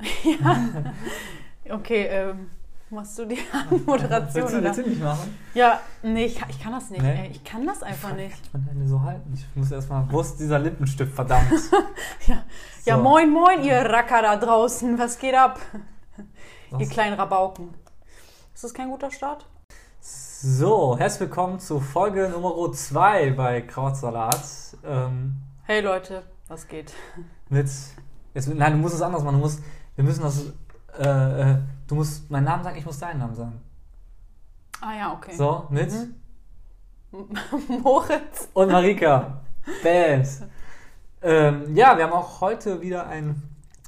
Ja. Okay, ähm, machst du die Moderation? Willst du, willst du nicht machen? Ja, nee, ich, kann- ich kann das nicht. Nee? Ey. Ich kann das einfach nicht. Kann man Hände so halten? Ich muss erstmal, wo ist dieser Lippenstift, verdammt? Ja, ja So. moin, moin, ihr Racker da draußen. Was geht ab? Was? Ihr kleinen Rabauken. Ist das kein guter Start? So, herzlich willkommen zu Folge Nummer 2 bei Krautsalat. Ähm, Hey Leute, was geht? mit, jetzt, nein, du musst es anders machen. Du musst, wir müssen das, äh, äh, du musst meinen Namen sagen, ich muss deinen Namen sagen. Ah ja, okay. So, mit Moritz. und Marika. Bams. Ähm, ja, wir haben auch heute wieder ein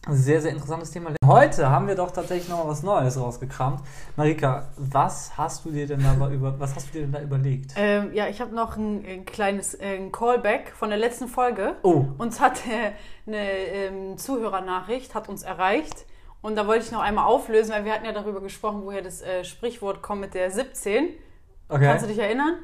sehr, sehr interessantes Thema. Heute haben wir doch tatsächlich noch mal was Neues rausgekramt. Marika, was hast du dir denn da über, was hast du dir denn da überlegt? Ähm, ja, ich habe noch ein, ein kleines äh, ein Callback von der letzten Folge. Oh, Uns hat äh, eine ähm, Zuhörernachricht hat uns erreicht und da wollte ich noch einmal auflösen, weil wir hatten ja darüber gesprochen, woher das äh, Sprichwort kommt mit der 17. okay. Kannst du dich erinnern?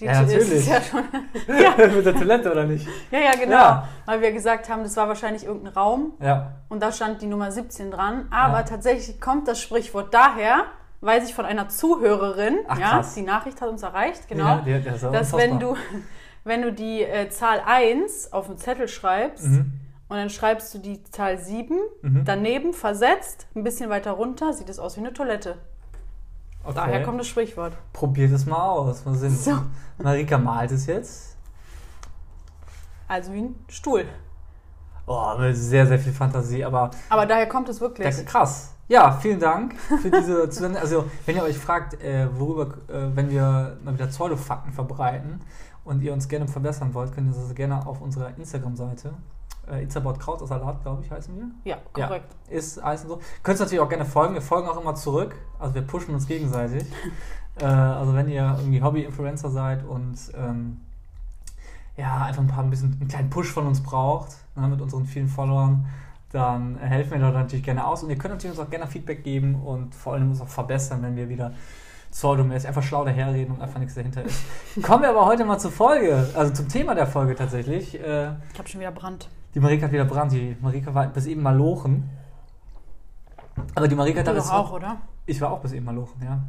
Die Ja, ist natürlich. ja schon. Mit der Toilette oder nicht? Ja, ja, genau. Ja. Weil wir gesagt haben, das war wahrscheinlich irgendein Raum Ja. und da stand die Nummer 17 dran. Aber Ja. tatsächlich kommt das Sprichwort daher, weiß ich von einer Zuhörerin, Ach, ja, krass. die Nachricht hat uns erreicht, genau, Ja, die, die ja dass wenn du, wenn du die äh, Zahl 1 auf den Zettel schreibst Mhm. und dann schreibst du die Zahl 7 Mhm. daneben versetzt, ein bisschen weiter runter, sieht es aus wie eine Toilette. Okay. Daher kommt das Sprichwort. Probier das mal aus. Mal sehen. So. Marika malt es jetzt. Also wie ein Stuhl. Oh, mit sehr, sehr viel Fantasie, aber Aber daher kommt es wirklich. Ja, krass. Ja, vielen Dank für diese Zusendung. Also, wenn ihr euch fragt, äh, worüber, äh, wenn wir mal wieder Pseudofakten verbreiten und ihr uns gerne verbessern wollt, könnt ihr das gerne auf unserer Instagram-Seite, äh, It's About Kraut aus Salat, glaube ich, heißen wir. Ja, korrekt. Ist heißen so. Könnt ihr natürlich auch gerne folgen. Wir folgen auch immer zurück. Also, wir pushen uns gegenseitig. äh, also, wenn ihr irgendwie Hobby-Influencer seid und ähm, ja, einfach ein paar ein bisschen einen kleinen Push von uns braucht, ne, mit unseren vielen Followern, dann helfen wir dort natürlich gerne aus. Und ihr könnt natürlich uns auch gerne Feedback geben und vor allem uns auch verbessern, wenn wir wieder pseudomäßig einfach schlau daherreden und einfach nichts dahinter ist. Kommen wir aber heute mal zur Folge, also zum Thema der Folge tatsächlich. Äh, Ich habe schon wieder Brand. Die Marika hat wieder Brand. Die Marika war bis eben mal lochen. Aber die Marika hat Du doch auch, oder? Ich war auch bis eben mal lochen, ja.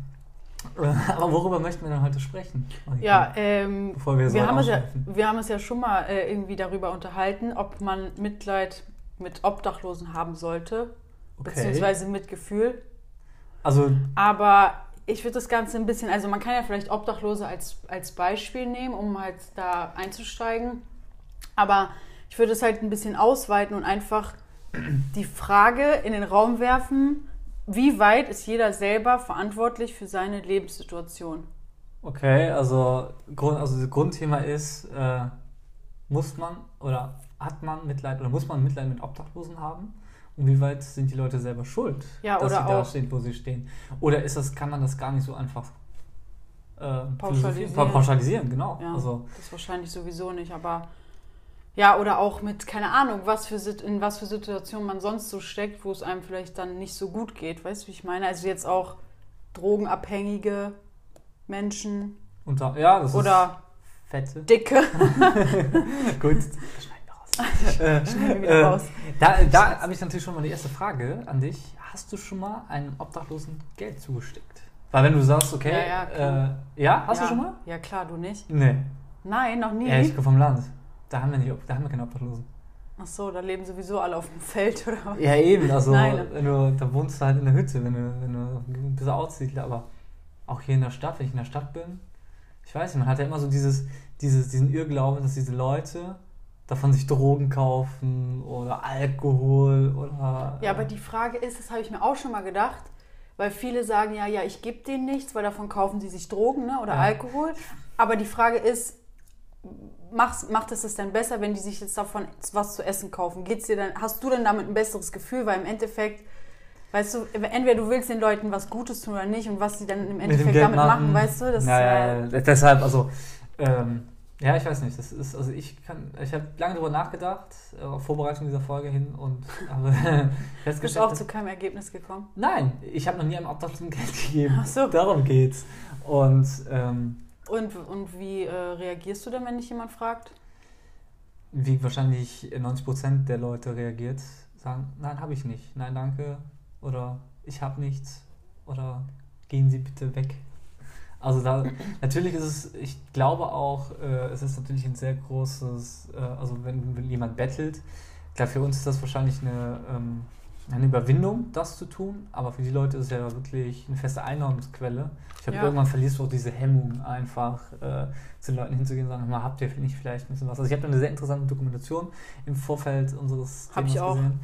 Äh, Aber worüber möchten wir denn heute sprechen? Marika? Ja, ähm, Bevor wir so wir, haben es ja, wir haben es ja schon mal äh, irgendwie darüber unterhalten, ob man Mitleid mit Obdachlosen haben sollte, Okay. beziehungsweise Mitgefühl. Also, Aber ich würde das Ganze ein bisschen, also man kann ja vielleicht Obdachlose als, als Beispiel nehmen, um halt da einzusteigen. Aber ich würde es halt ein bisschen ausweiten und einfach die Frage in den Raum werfen, wie weit ist jeder selber verantwortlich für seine Lebenssituation? okay, also, Grund, also das Grundthema ist, äh, muss man oder hat man Mitleid oder muss man Mitleid mit Obdachlosen haben? Und wie weit sind die Leute selber schuld, Ja, dass oder sie da stehen, wo sie stehen? Oder ist das, kann man das gar nicht so einfach äh, Pauschalisieren. pauschalisieren? Genau. Ja, Also, das wahrscheinlich sowieso nicht, aber ja, oder auch mit, keine Ahnung, was für, in was für Situationen man sonst so steckt, wo es einem vielleicht dann nicht so gut geht. Weißt du, wie ich meine? Also jetzt auch drogenabhängige Menschen da, ja, das oder ist fette. dicke. Gut, schneiden wir raus. äh, Schneiden wir äh, raus. Da, da habe ich natürlich schon mal die erste Frage an dich. Hast du schon mal einem Obdachlosen Geld zugesteckt? Weil wenn du sagst, okay, Ja, ja, äh, ja, hast ja. du schon mal? Ja, klar, du nicht. Nee. Nein, noch nie. Ja, ich komme vom Land. Da haben wir nicht, da haben wir keine Obdachlosen. Ach so, da leben sowieso alle auf dem Feld oder was? Ja, eben. Also, Nein. wenn du, da wohnst du halt in der Hütte, wenn du, wenn du ein bisschen Aussiedler. Aber auch hier in der Stadt, wenn ich in der Stadt bin, ich weiß nicht, man hat ja immer so dieses, dieses, diesen Irrglauben, dass diese Leute davon sich Drogen kaufen oder Alkohol oder. Ja, aber die Frage ist, das habe ich mir auch schon mal gedacht, weil viele sagen ja, ja, ich gebe denen nichts, weil davon kaufen sie sich Drogen ne, oder Ja. Alkohol. Aber die Frage ist, machst, macht es es denn besser, wenn die sich jetzt davon was zu essen kaufen? Geht's dir dann, hast du denn damit ein besseres Gefühl? Weil im Endeffekt, weißt du, entweder du willst den Leuten was Gutes tun oder nicht und was sie dann im Endeffekt damit machen, weißt du? Das, ja, äh, ja, ja, deshalb, also, ähm, ja, ich weiß nicht, das ist, also ich kann, ich habe lange darüber nachgedacht, äh, auf Vorbereitung dieser Folge hin und habe bist du festgestellt, auch zu keinem Ergebnis gekommen. nein, ich habe noch nie einem Obdachlosen Geld gegeben. Ach so. Darum geht's. Und, ähm, Und, und wie äh, reagierst du denn, wenn dich jemand fragt? wie wahrscheinlich 90% der Leute reagiert, sagen, nein, habe ich nicht, nein, danke oder ich habe nichts oder gehen Sie bitte weg. Also da, natürlich ist es, ich glaube auch, äh, es ist natürlich ein sehr großes, äh, also wenn, wenn jemand bettelt, klar, für uns ist das wahrscheinlich eine, ähm, eine Überwindung, das zu tun, aber für die Leute ist es ja wirklich eine feste Einnahmensquelle. Ich glaube, Ja. irgendwann verlierst du auch diese Hemmung, einfach äh, zu den Leuten hinzugehen und sagen, mal, habt ihr nicht vielleicht ein bisschen was? Also ich habe eine sehr interessante Dokumentation im Vorfeld unseres Hab ich auch. gesehen.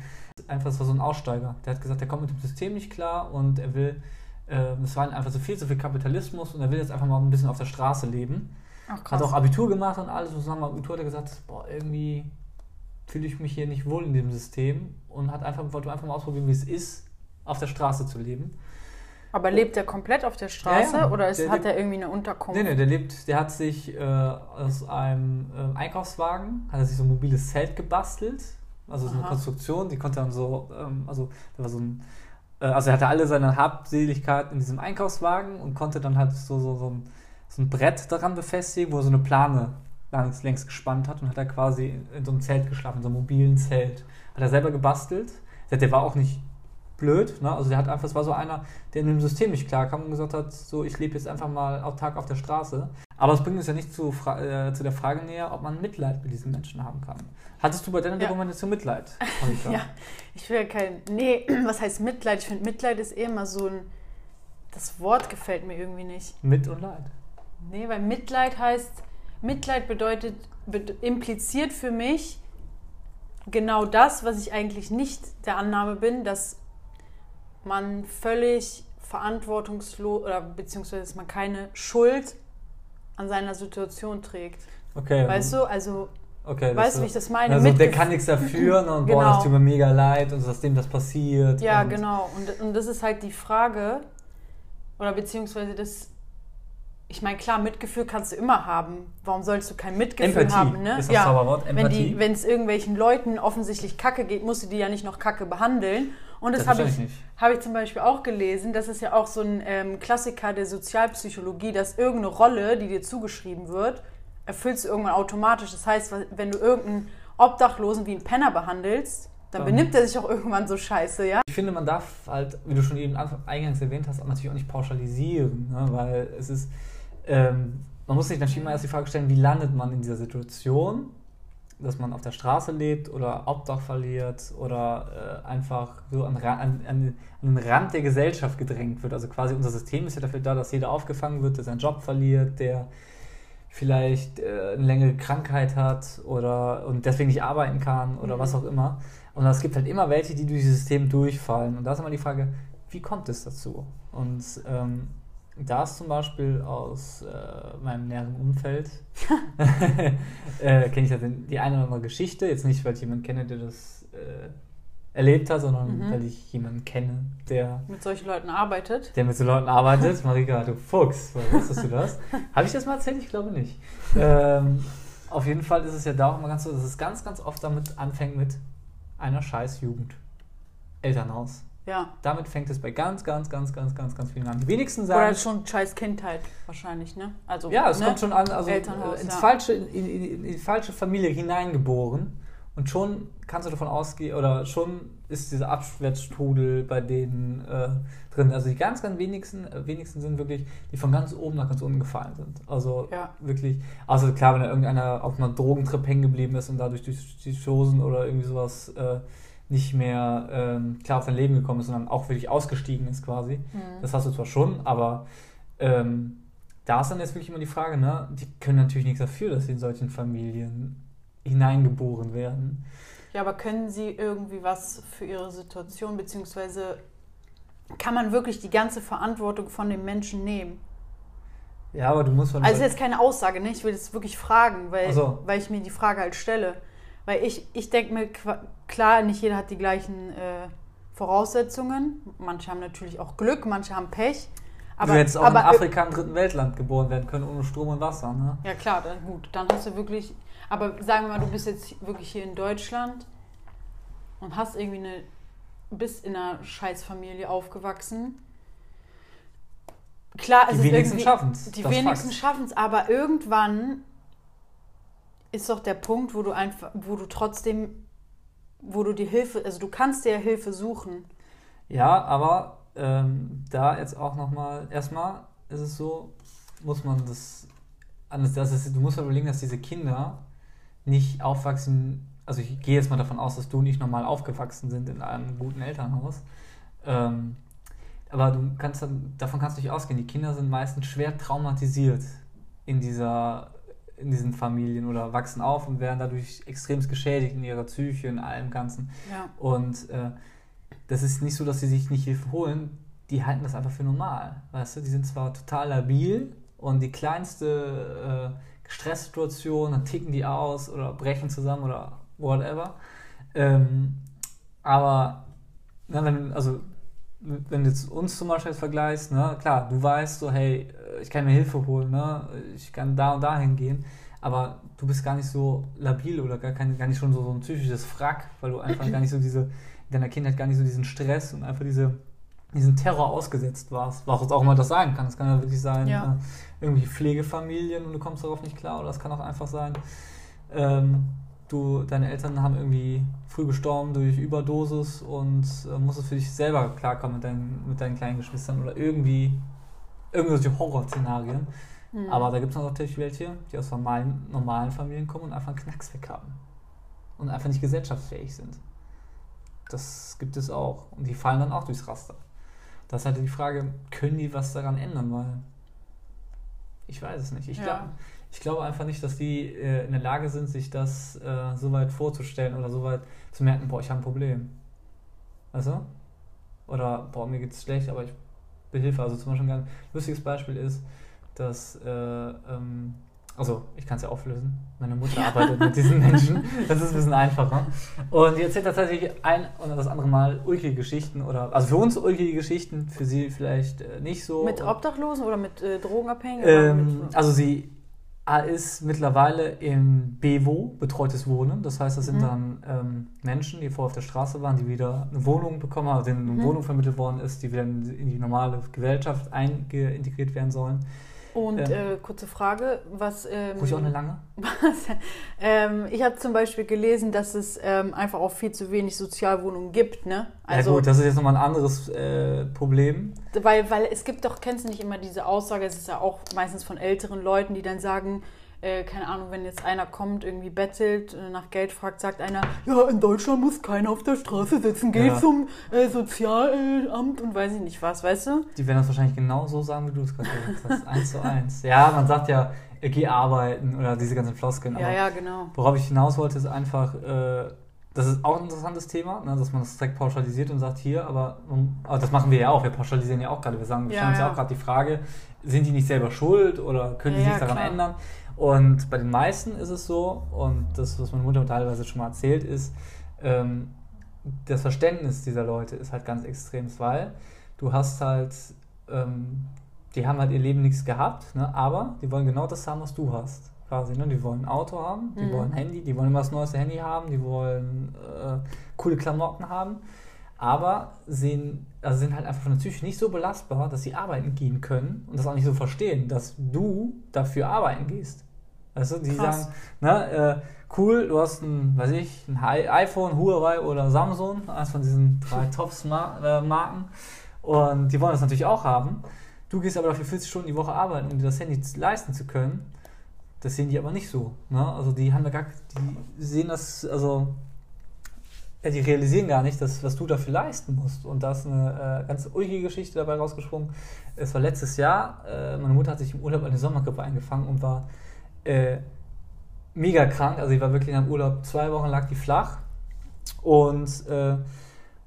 Einfach, es war so ein Aussteiger, der hat gesagt, er kommt mit dem System nicht klar und er will, äh, es war einfach so viel, so viel Kapitalismus und er will jetzt einfach mal ein bisschen auf der Straße leben. Ach, Hat auch Abitur gemacht und alles. Und nach dem Abitur hat er gesagt, boah, irgendwie fühle ich mich hier nicht wohl in dem System und hat einfach, wollte einfach mal ausprobieren, wie es ist, auf der Straße zu leben. Aber lebt er komplett auf der Straße Ja, ja. oder ist, Der hat er irgendwie eine Unterkunft? Nee, nee, der lebt, der hat sich äh, aus einem ähm, Einkaufswagen, hat er sich so ein mobiles Zelt gebastelt. Also so eine. Konstruktion, die konnte dann so, ähm, also da war so ein, äh, also er hatte alle seine Habseligkeiten in diesem Einkaufswagen und konnte dann halt so, so, so, ein, so ein Brett daran befestigen, wo er so eine Plane längs, längs gespannt hat und hat er quasi in so einem Zelt geschlafen, in so einem mobilen Zelt. Hat er selber gebastelt. Der, war auch nicht blöd, ne? Also der hat einfach, es war so einer, der in dem System nicht klarkam und gesagt hat, so ich lebe jetzt einfach mal autark auf der Straße. Aber es bringt uns ja nicht zu, äh, zu der Frage näher, ob man Mitleid mit diesen Menschen haben kann. Hattest du bei deiner Ja. Dokumentation Mitleid? Ja, ich will ja kein. Nee, was heißt Mitleid? Ich finde, Mitleid ist eh immer so ein. Das Wort gefällt mir irgendwie nicht. Mit und Leid. Nee, weil Mitleid heißt. Mitleid bedeutet, bed impliziert für mich genau das, was ich eigentlich nicht der Annahme bin, dass man völlig verantwortungslos oder beziehungsweise dass man keine Schuld an seiner Situation trägt. Okay. Weißt du, also, Okay, weißt du, wie ich das meine? Also der kann nichts dafür ne, und boah, Genau. das tut mir mega leid und dass dem das passiert. Ja, und genau. Und, und das ist halt die Frage, oder beziehungsweise das, ich meine, klar, Mitgefühl kannst du immer haben. Warum sollst du kein Mitgefühl Empathie haben? Ne? ist das Zauberwort, Wenn Empathie. wenn es irgendwelchen Leuten offensichtlich kacke geht, musst du die ja nicht noch kacke behandeln. Und das habe ich, habe ich zum Beispiel auch gelesen. Das ist ja auch so ein ähm, Klassiker der Sozialpsychologie, dass irgendeine Rolle, die dir zugeschrieben wird, erfüllst du irgendwann automatisch. Das heißt, wenn du irgendeinen Obdachlosen wie einen Penner behandelst, dann Dann- benimmt er sich auch irgendwann so scheiße, ja? Ich finde, man darf halt, wie du schon eben eingangs erwähnt hast, auch natürlich auch nicht pauschalisieren, ne? weil es ist, ähm, man muss sich natürlich immer erst die Frage stellen, wie landet man in dieser Situation, dass man auf der Straße lebt oder Obdach verliert oder äh, einfach so an, an, an den Rand der Gesellschaft gedrängt wird. Also quasi unser System ist ja dafür da, dass jeder aufgefangen wird, der seinen Job verliert, der vielleicht äh, eine längere Krankheit hat oder und deswegen nicht arbeiten kann oder Mhm. was auch immer. Und es gibt halt immer welche, die durch dieses System durchfallen. Und da ist immer die Frage, wie kommt es dazu? Und ähm, da ist zum Beispiel aus äh, meinem näheren Umfeld, äh, kenne ich ja die eine oder andere Geschichte. Jetzt nicht, weil ich jemanden kenne, der das äh, erlebt hat, sondern Mhm. weil ich jemanden kenne, der Mit solchen Leuten arbeitet. der mit so Leuten arbeitet. Marika, du Fuchs, wusstest du das? Habe ich das mal erzählt? Ich glaube nicht. Ähm, auf jeden Fall ist es ja da auch immer ganz so, dass es ganz, ganz oft damit anfängt mit einer scheiß Jugend. Elternhaus. Ja. Damit fängt es bei ganz, ganz, ganz, ganz, ganz, ganz vielen an. Die wenigsten Oder sagen, schon scheiß Kindheit wahrscheinlich, ne? Also, ja, es ne? kommt schon an, also Elternhaus, ins ja. falsche, in, in, in die falsche Familie hineingeboren und schon kannst du davon ausgehen, oder schon ist dieser Abwärtsstrudel bei denen äh, drin. Also die ganz, ganz wenigsten, äh, wenigsten sind wirklich, die von ganz oben nach ganz unten gefallen sind. Also Ja. wirklich, also klar, wenn da irgendeiner auf einer Drogentrip hängen geblieben ist und dadurch durch die Chosen oder irgendwie sowas äh, nicht mehr ähm, klar auf sein Leben gekommen ist, sondern auch wirklich ausgestiegen ist quasi. Mhm. Das hast du zwar schon, aber ähm, da ist dann jetzt wirklich immer die Frage, ne? Die können natürlich nichts dafür, dass sie in solchen Familien hineingeboren werden. Ja, aber können Sie irgendwie was für Ihre Situation, beziehungsweise kann man wirklich die ganze Verantwortung von dem Menschen nehmen? Ja, aber du musst von Also jetzt keine Aussage, ne? Ich will jetzt wirklich fragen, weil, so. weil ich mir die Frage halt stelle. Weil ich, ich denke mir, klar, nicht jeder hat die gleichen äh, Voraussetzungen. Manche haben natürlich auch Glück, manche haben Pech. du hättest auch in aber, Afrika im dritten Weltland geboren werden können, ohne Strom und Wasser, ne? Ja klar, dann gut. Dann hast du wirklich. Aber sagen wir mal, du bist jetzt wirklich hier in Deutschland und hast irgendwie eine. bist in einer Scheißfamilie aufgewachsen. Klar, es Die ist wenigsten schaffen es. Die wenigsten schaffen es, aber irgendwann ist doch der Punkt, wo du einfach, wo du trotzdem wo du die Hilfe, also du kannst dir Hilfe suchen. Ja, aber ähm, da jetzt auch nochmal, erstmal ist es so, muss man das, anders, das ist, du musst überlegen, dass diese Kinder nicht aufwachsen, also ich gehe jetzt mal davon aus, dass du nicht normal aufgewachsen sind in einem guten Elternhaus. Ähm, aber du kannst davon kannst du nicht ausgehen. Die Kinder sind meistens schwer traumatisiert in dieser in diesen Familien oder wachsen auf und werden dadurch extrem geschädigt in ihrer Psyche, in allem Ganzen. Ja. Und äh, das ist nicht so, dass sie sich nicht Hilfe holen, die halten das einfach für normal. Weißt du, die sind zwar total labil und die kleinste äh, Stresssituation, dann ticken die aus oder brechen zusammen oder whatever. Ähm, aber, na, wenn, also, wenn du jetzt uns zum Beispiel vergleichst, ne, klar, du weißt so, hey, ich kann mir Hilfe holen, ne, ich kann da und da hingehen, aber du bist gar nicht so labil oder gar, kein, gar nicht schon so, so ein psychisches Frack, weil du einfach gar nicht so diese, in deiner Kindheit gar nicht so diesen Stress und einfach diese, diesen Terror ausgesetzt warst. Was auch immer das sein kann. Das kann ja wirklich sein, Ja. äh, irgendwie Pflegefamilien und du kommst darauf nicht klar. Oder es kann auch einfach sein, ähm, du, deine Eltern haben irgendwie früh gestorben durch Überdosis und äh, musstest für dich selber klarkommen mit deinen, mit deinen kleinen Geschwistern oder irgendwie irgendwelche Horrorszenarien. Mhm. Aber da gibt es natürlich welche, die aus normalen, normalen Familien kommen und einfach einen Knacks weg haben. Und einfach nicht gesellschaftsfähig sind. Das gibt es auch. Und die fallen dann auch durchs Raster. Das ist halt die Frage, können die was daran ändern? Weil ich weiß es nicht. Ich, Ja. glaub, glaube einfach nicht, dass die äh, in der Lage sind, sich das äh, so weit vorzustellen oder so weit zu merken, boah, ich habe ein Problem. Weißt du? Oder, boah, mir geht's schlecht, aber ich will Hilfe. Also zum Beispiel ein ganz lustiges Beispiel ist, dass, äh, ähm, also ich kann es ja auflösen, meine Mutter arbeitet mit diesen Menschen, das ist ein bisschen einfacher. Und die erzählt tatsächlich ein oder das andere Mal ulkige Geschichten oder, also für uns ulkige Geschichten, für sie vielleicht äh, nicht so. Mit Obdachlosen oder mit äh, Drogenabhängigen? ähm, also sie ist mittlerweile im BEWO, betreutes Wohnen. Das heißt, das sind Mhm. dann ähm, Menschen, die vorher auf der Straße waren, die wieder eine Wohnung bekommen haben, denen eine Mhm. Wohnung vermittelt worden ist, die wieder in in die normale Gesellschaft eingeintegriert werden sollen. Und ähm, äh, kurze Frage, was... Ähm, Ruhig auch eine lange? Was? Ähm, ich habe zum Beispiel gelesen, dass es ähm, einfach auch viel zu wenig Sozialwohnungen gibt, ne? ja gut, das ist jetzt nochmal ein anderes äh, Problem. weil, weil es gibt doch, kennst du nicht immer diese Aussage, es ist ja auch meistens von älteren Leuten, die dann sagen, äh, keine Ahnung, wenn jetzt einer kommt, irgendwie bettelt, äh, nach Geld fragt, sagt einer, ja, in Deutschland muss keiner auf der Straße sitzen, geh Ja. zum äh, Sozialamt und weiß ich nicht was, weißt du? Die werden das wahrscheinlich genau so sagen, wie du es gerade gesagt hast. eins zu eins. Ja, man sagt ja, äh, geh arbeiten oder diese ganzen Floskeln. Ja, ja, genau. Worauf ich hinaus wollte, ist einfach, äh, das ist auch ein interessantes Thema, ne, dass man das direkt pauschalisiert und sagt, hier, aber, aber das machen wir ja auch, wir pauschalisieren ja auch gerade, wir sagen, wir Ja, stellen uns ja ja. auch gerade die Frage, sind die nicht selber schuld oder können die Ja, sich ja, daran klar. ändern? Und bei den meisten ist es so, und das, was meine Mutter teilweise schon mal erzählt, ist, ähm, das Verständnis dieser Leute ist halt ganz extrem, weil du hast halt, ähm, die haben halt ihr Leben nichts gehabt, ne, aber die wollen genau das haben, was du hast. Quasi, ne? Die wollen ein Auto haben, die Mhm. wollen ein Handy, die wollen immer das neueste Handy haben, die wollen äh, coole Klamotten haben, aber sehen, also sind halt einfach von der Psyche nicht so belastbar, dass sie arbeiten gehen können und das auch nicht so verstehen, dass du dafür arbeiten gehst. Du, die Krass. sagen, ne, äh, cool, du hast ein, weiß ich, ein iPhone, Huawei oder Samsung, eins von diesen drei Top-Marken und die wollen das natürlich auch haben. Du gehst aber dafür 40 Stunden die Woche arbeiten, um dir das Handy leisten zu können. Das sehen die aber nicht so. Ne? Also die haben da gar, die sehen das, also ja, die realisieren gar nicht, dass, was du dafür leisten musst. Und da ist eine äh, ganz ulkige Geschichte dabei rausgesprungen. Es war letztes Jahr, äh, meine Mutter hat sich im Urlaub eine Sommergrippe eingefangen und war äh, mega krank. Also sie war wirklich in einem Urlaub, zwei Wochen lag die flach. Und äh,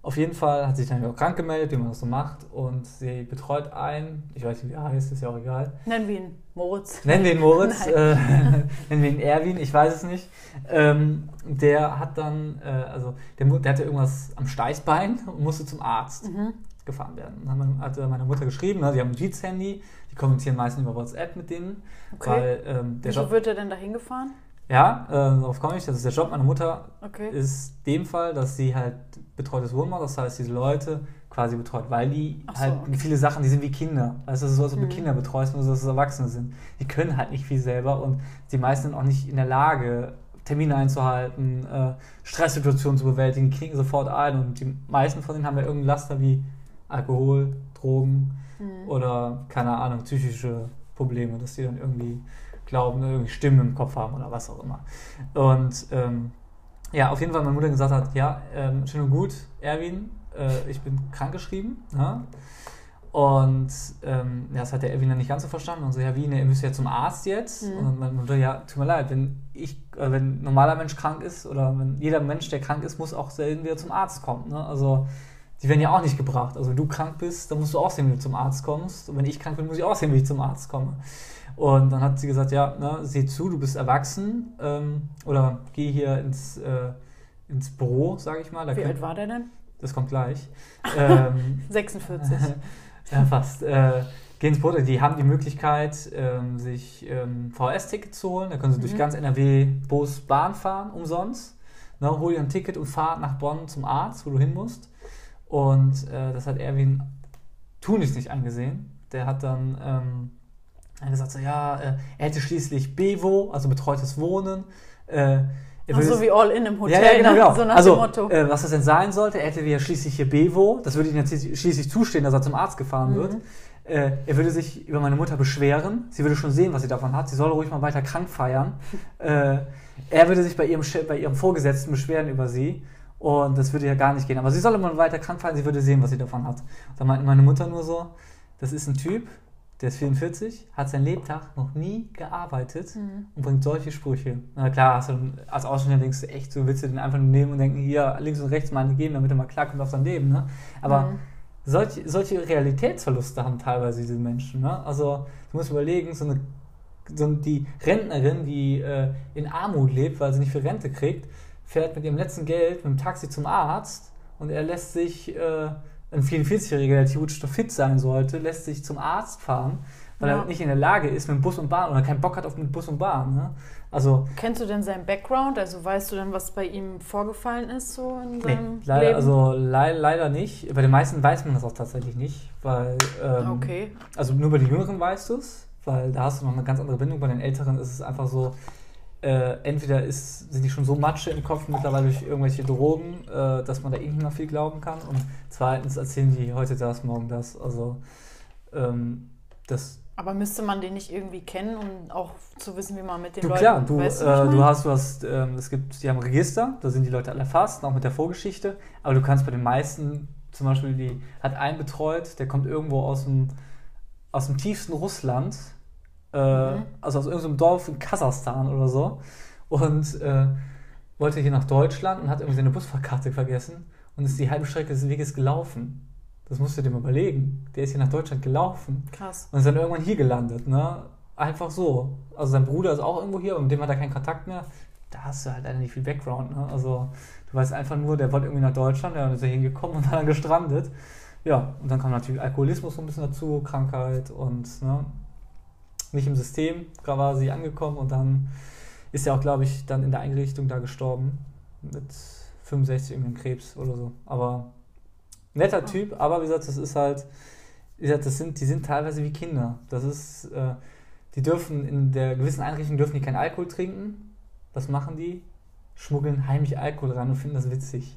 auf jeden Fall hat sich dann auch krank gemeldet, wie man das so macht. Und sie betreut einen, ich weiß nicht, wie er heißt, ist ja auch egal. Nennen wir ihn Moritz. Nennen wir ihn Moritz, äh, nennen wir ihn Erwin, ich weiß es nicht. Ähm, der hat dann, äh, also der, der hatte irgendwas am Steißbein und musste zum Arzt Mhm. Gefahren werden. Dann hat meine Mutter geschrieben, ne, die haben ein Jeets-Handy, die kommunizieren meistens über WhatsApp mit denen, Okay. weil ähm, der Wieso Job, wird er denn da hingefahren? ja, äh, darauf komme ich, das ist der Job meiner Mutter, Okay. ist dem Fall, dass sie halt betreutes Wohnen macht, das heißt, diese Leute quasi betreut, weil die so, halt okay. viele Sachen, die sind wie Kinder. Also es ist so, als ob du Mhm. Kinder betreust, nur dass es Erwachsene sind. Die können halt nicht viel selber und die meisten sind auch nicht in der Lage, Termine einzuhalten, äh, Stresssituationen zu bewältigen, die knicken sofort ein und die meisten von denen haben ja irgendein Laster wie Alkohol, Drogen mhm. oder keine Ahnung, psychische Probleme, dass die dann irgendwie glauben, irgendwie Stimmen im Kopf haben oder was auch immer. Und ähm, ja, auf jeden Fall meine Mutter gesagt hat, ja, ähm, schön und gut, Erwin, äh, ich bin krankgeschrieben. Ne? Und ähm, ja, das hat der Erwin dann nicht ganz so verstanden und so, ja, wie, ne, ihr müsst ja zum Arzt jetzt. Mhm. Und meine Mutter, ja, tut mir leid, wenn ich, äh, wenn ein normaler Mensch krank ist oder wenn jeder Mensch, der krank ist, muss auch selten wieder zum Arzt kommen. Ne? Also die werden ja auch nicht gebracht. Also wenn du krank bist, dann musst du auch sehen, wie du zum Arzt kommst. Und wenn ich krank bin, muss ich auch sehen, wie ich zum Arzt komme. Und dann hat sie gesagt, ja, ne, sieh zu, du bist erwachsen ähm, oder geh hier ins, äh, ins Büro, sage ich mal. Da wie alt war der denn? Das kommt gleich. ähm, 46. ja, fast. Äh, geh ins Büro. Die haben die Möglichkeit, ähm, sich ähm, VS-Ticket zu holen. Da können sie mhm. durch ganz NRW Bus, Bahn fahren, umsonst. Ne, hol dir ein Ticket und fahr nach Bonn zum Arzt, wo du hin musst. Und äh, das hat Erwin tunlichst nicht angesehen. Der hat dann ähm, gesagt, so, ja, äh, er hätte schließlich Bevo, also betreutes Wohnen. Äh, Ach, so wie All-In im Hotel, ja, ja, genau, ne? genau. so nach also, dem Motto. Äh, was das denn sein sollte, er hätte ja schließlich hier Bevo, das würde ihm jetzt schließlich zustehen, dass er zum Arzt gefahren mhm. wird. Äh, er würde sich über meine Mutter beschweren, sie würde schon sehen, was sie davon hat, sie soll ruhig mal weiter krank feiern. äh, er würde sich bei ihrem, bei ihrem Vorgesetzten beschweren über sie und das würde ja gar nicht gehen. Aber sie soll immer weiter krank fallen, sie würde sehen, was sie davon hat. Da meinte meine Mutter nur so, das ist ein Typ, der ist 44, hat sein Lebtag noch nie gearbeitet mhm. und bringt solche Sprüche. Na klar, du, als Ausländer denkst du echt, so willst du den einfach nur nehmen und denken, hier links und rechts mal geben, damit er mal klarkommt auf sein Leben. Ne? Aber mhm. solche, solche Realitätsverluste haben teilweise diese Menschen. Ne? Also du musst überlegen, so eine so die Rentnerin, die äh, in Armut lebt, weil sie nicht viel Rente kriegt, fährt mit ihrem letzten Geld mit dem Taxi zum Arzt und er lässt sich, äh, ein 44-Jähriger, der theoretisch doch fit sein sollte, lässt sich zum Arzt fahren, weil ja. er nicht in der Lage ist mit Bus und Bahn oder keinen Bock hat auf mit Bus und Bahn. Ne? Also, Kennst du denn seinen Background? Also weißt du denn, was bei ihm vorgefallen ist so in seinem nee, leider, Leben? Also le leider nicht. Bei den meisten weiß man das auch tatsächlich nicht, weil ähm, okay. also nur bei den Jüngeren weißt du es, weil da hast du noch eine ganz andere Bindung. Bei den Älteren ist es einfach so, äh, entweder ist, sind die schon so Matsche im Kopf mittlerweile durch irgendwelche Drogen, äh, dass man da eh nicht mehr viel glauben kann. Und zweitens erzählen die heute das, morgen das. Also ähm, das. Aber müsste man den nicht irgendwie kennen, um auch zu wissen, wie man mit den du, Leuten klar, du, weißt, äh, du hast, du hast, ähm, es gibt, die haben Register, da sind die Leute alle erfasst, auch mit der Vorgeschichte. Aber du kannst bei den meisten, zum Beispiel, die hat einen betreut, der kommt irgendwo aus dem, aus dem tiefsten Russland äh, mhm. also aus irgendeinem Dorf in Kasachstan oder so. Und äh, wollte hier nach Deutschland und hat irgendwie seine Busfahrkarte vergessen und ist die halbe Strecke des Weges gelaufen. Das musst du dir mal überlegen. Der ist hier nach Deutschland gelaufen. Krass. Und ist dann irgendwann hier gelandet, ne? Einfach so. Also sein Bruder ist auch irgendwo hier, aber mit dem hat er keinen Kontakt mehr. Da hast du halt eigentlich nicht viel Background, ne? Also du weißt einfach nur, der wollte irgendwie nach Deutschland, der ist hier hingekommen und dann gestrandet. Ja, und dann kam natürlich Alkoholismus so ein bisschen dazu, Krankheit und ne, nicht im System quasi angekommen und dann ist er auch, glaube ich, dann in der Einrichtung da gestorben mit 65 irgendeinem Krebs oder so. Aber netter. Typ, aber wie gesagt, das ist halt, wie gesagt, das sind, die sind teilweise wie Kinder. Das ist, äh, die dürfen in der gewissen Einrichtung dürfen die keinen Alkohol trinken. Was machen die? Schmuggeln heimlich Alkohol ran und finden das witzig